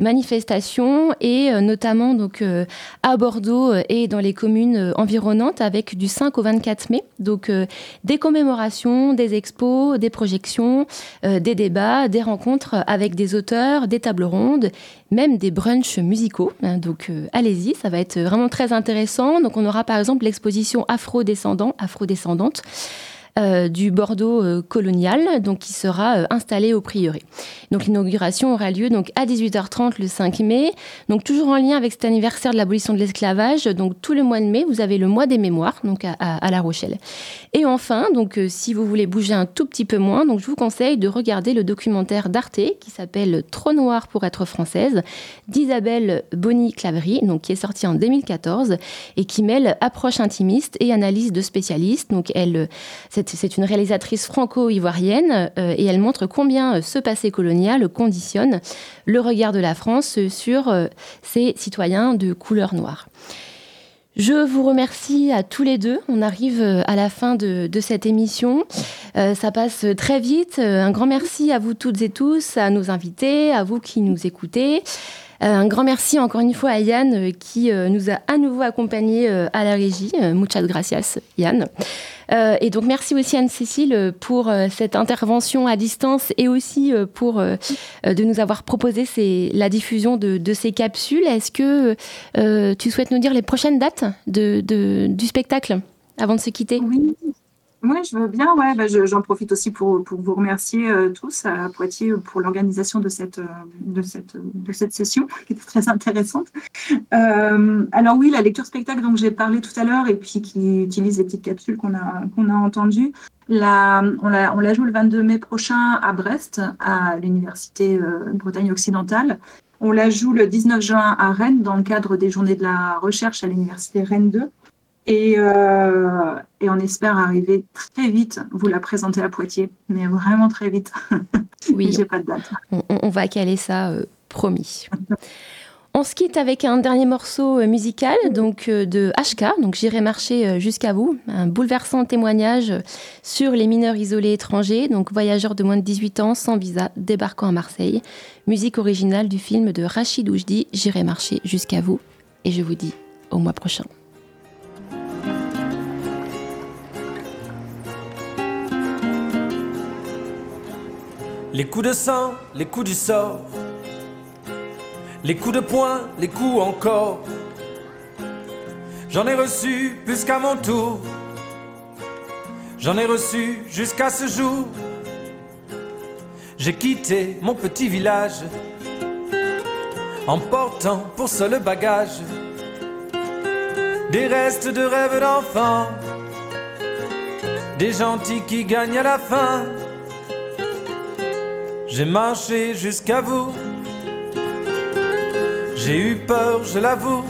manifestations et euh, notamment donc euh, à Bordeaux euh, et dans les communes euh, environnantes avec du 5 au 24 mai. Donc euh, des commémorations, des expos, des projections, euh, des débats, des rencontres avec des auteurs, des tables rondes, même des brunchs musicaux. hein. donc euh, allez-y, ça va être vraiment très intéressant. Donc on aura par exemple l'exposition Afro-descendant, Afro-descendante euh, du Bordeaux euh, colonial, donc qui sera euh, installé au prieuré. Donc l'inauguration aura lieu donc à 18h30 le 5 mai. Donc toujours en lien avec cet anniversaire de l'abolition de l'esclavage. Donc tout le mois de mai, vous avez le mois des mémoires, donc à, La Rochelle. Et enfin, donc euh, si vous voulez bouger un tout petit peu moins, donc je vous conseille de regarder le documentaire d'Arte qui s'appelle Trop noir pour être française d'Isabelle Bonny Claverie, donc qui est sorti en 2014 et qui mêle approche intimiste et analyse de spécialistes. Donc elle, euh, c'est une réalisatrice franco-ivoirienne euh, et elle montre combien euh, ce passé colonial conditionne le regard de la France euh, sur euh, ses citoyens de couleur noire. Je vous remercie à tous les deux. On arrive euh, à la fin de, cette émission. Euh, ça passe très vite. Euh, Un grand merci à vous toutes et tous, à nos invités, à vous qui nous écoutez. Euh, Un grand merci encore une fois à Yann euh, qui euh, nous a à nouveau accompagnés à la régie. Muchas gracias, Yann. Et donc merci aussi Anne-Cécile pour cette intervention à distance et aussi pour de nous avoir proposé la diffusion de, ces capsules. Est-ce que tu souhaites nous dire les prochaines dates du spectacle avant de se quitter? Oui. Oui, je veux bien. Ouais, bah, je- j'en profite aussi pour, pour vous remercier euh, tous à Poitiers pour l'organisation de cette, euh, de, cette, de cette session qui était très intéressante. Euh, alors oui, la lecture spectacle dont j'ai parlé tout à l'heure et puis qui utilise les petites capsules qu'on a, qu'on a entendues, la, on, la, on la joue le 22 mai prochain à Brest, à l'Université euh, Bretagne occidentale. On la joue le 19 juin à Rennes dans le cadre des Journées de la recherche à l'Université Rennes 2. Et, euh, et on espère arriver très vite, vous la présenter à Poitiers, mais vraiment très vite. Oui. J'ai pas de date. on, va caler ça, euh, promis. On se quitte avec un dernier morceau euh, musical donc de HK, donc J'irai marcher jusqu'à vous, un bouleversant témoignage sur les mineurs isolés étrangers, donc voyageurs de moins de 18 ans sans visa débarquant à Marseille. Musique originale du film de Rachid Oujdi, J'irai marcher jusqu'à vous. Et je vous dis au mois prochain. Les coups de sang, les coups du sort. Les coups de poing, les coups encore. J'en ai reçu plus qu'à mon tour. J'en ai reçu jusqu'à ce jour. J'ai quitté mon petit village. En portant pour seul bagage des restes de rêves d'enfant. Des gentils qui gagnent à la fin. J'ai marché jusqu'à vous. J'ai eu peur, je l'avoue.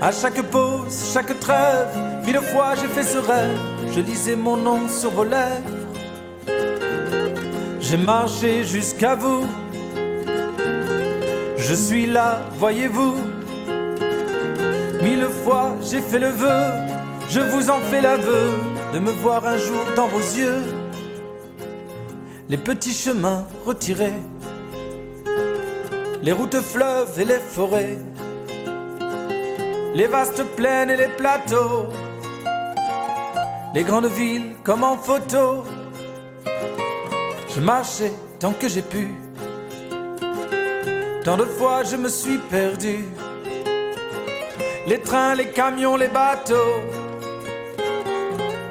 À chaque pause, chaque trêve, mille fois j'ai fait ce rêve. Je lisais mon nom sur vos lèvres. J'ai marché jusqu'à vous. Je suis là, voyez-vous. Mille fois j'ai fait le vœu. Je vous en fais l'aveu de me voir un jour dans vos yeux les petits chemins retirés, les routes fleuves et les forêts, les vastes plaines et les plateaux, les grandes villes comme en photo. Je marchais tant que j'ai pu, tant de fois je me suis perdu. Les trains, les camions, les bateaux,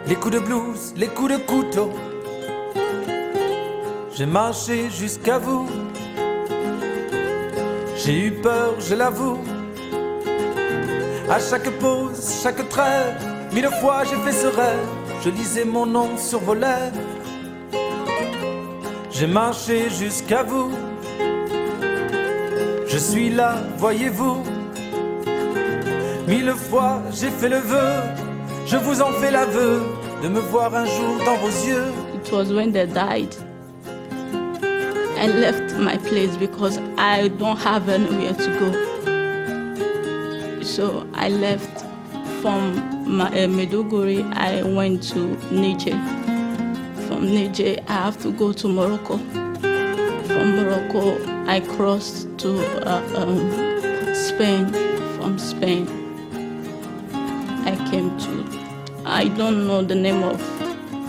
les coups de blues, les coups de couteau. J'ai marché jusqu'à vous. J'ai eu peur, je l'avoue. À chaque pause, chaque trêve, mille fois j'ai fait ce rêve. Je lisais mon nom sur vos lèvres. J'ai marché jusqu'à vous. Je suis là, voyez-vous. Mille fois j'ai fait le vœu. Je vous en fais l'aveu de me voir un jour dans vos yeux. It was when they died. I left my place because I don't have anywhere to go. So I left from my, uh, Meduguri. I went to Niger. From Niger, I have to go to Morocco. From Morocco, I crossed to uh, um, Spain. From Spain, I came to. I don't know the name of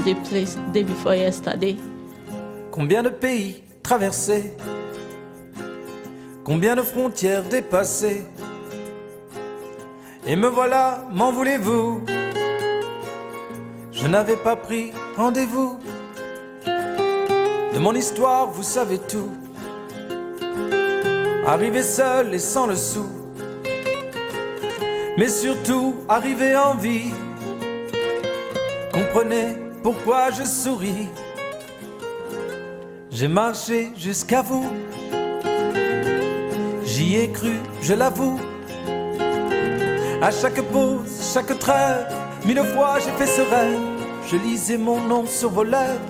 the place day before yesterday. Combien de pays Combien de frontières dépassées Et me voilà, m'en voulez-vous? Je Je n'avais pas pris rendez-vous. De mon histoire, vous savez tout. Arrivé seul et sans le sou. Mais surtout, arrivé en vie. Comprenez pourquoi je souris. J'ai marché jusqu'à vous. J'y ai cru, je l'avoue. À chaque pause, chaque trêve, mille fois j'ai fait ce rêve. Je lisais mon nom sur vos lèvres.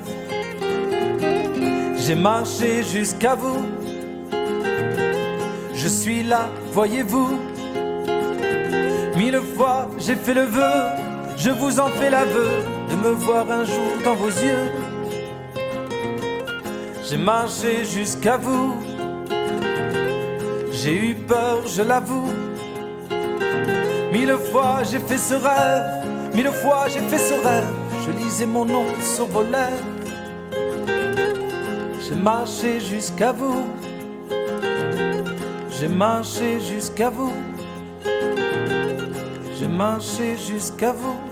J'ai marché jusqu'à vous. Je suis là, voyez-vous. Mille fois j'ai fait le vœu, je vous en fais l'aveu de me voir un jour dans vos yeux. J'ai marché jusqu'à vous. J'ai eu peur, je l'avoue. Mille fois j'ai fait ce rêve, mille fois j'ai fait ce rêve. Je lisais mon nom sur vos lèvres. J'ai marché jusqu'à vous. J'ai marché jusqu'à vous. J'ai marché jusqu'à vous.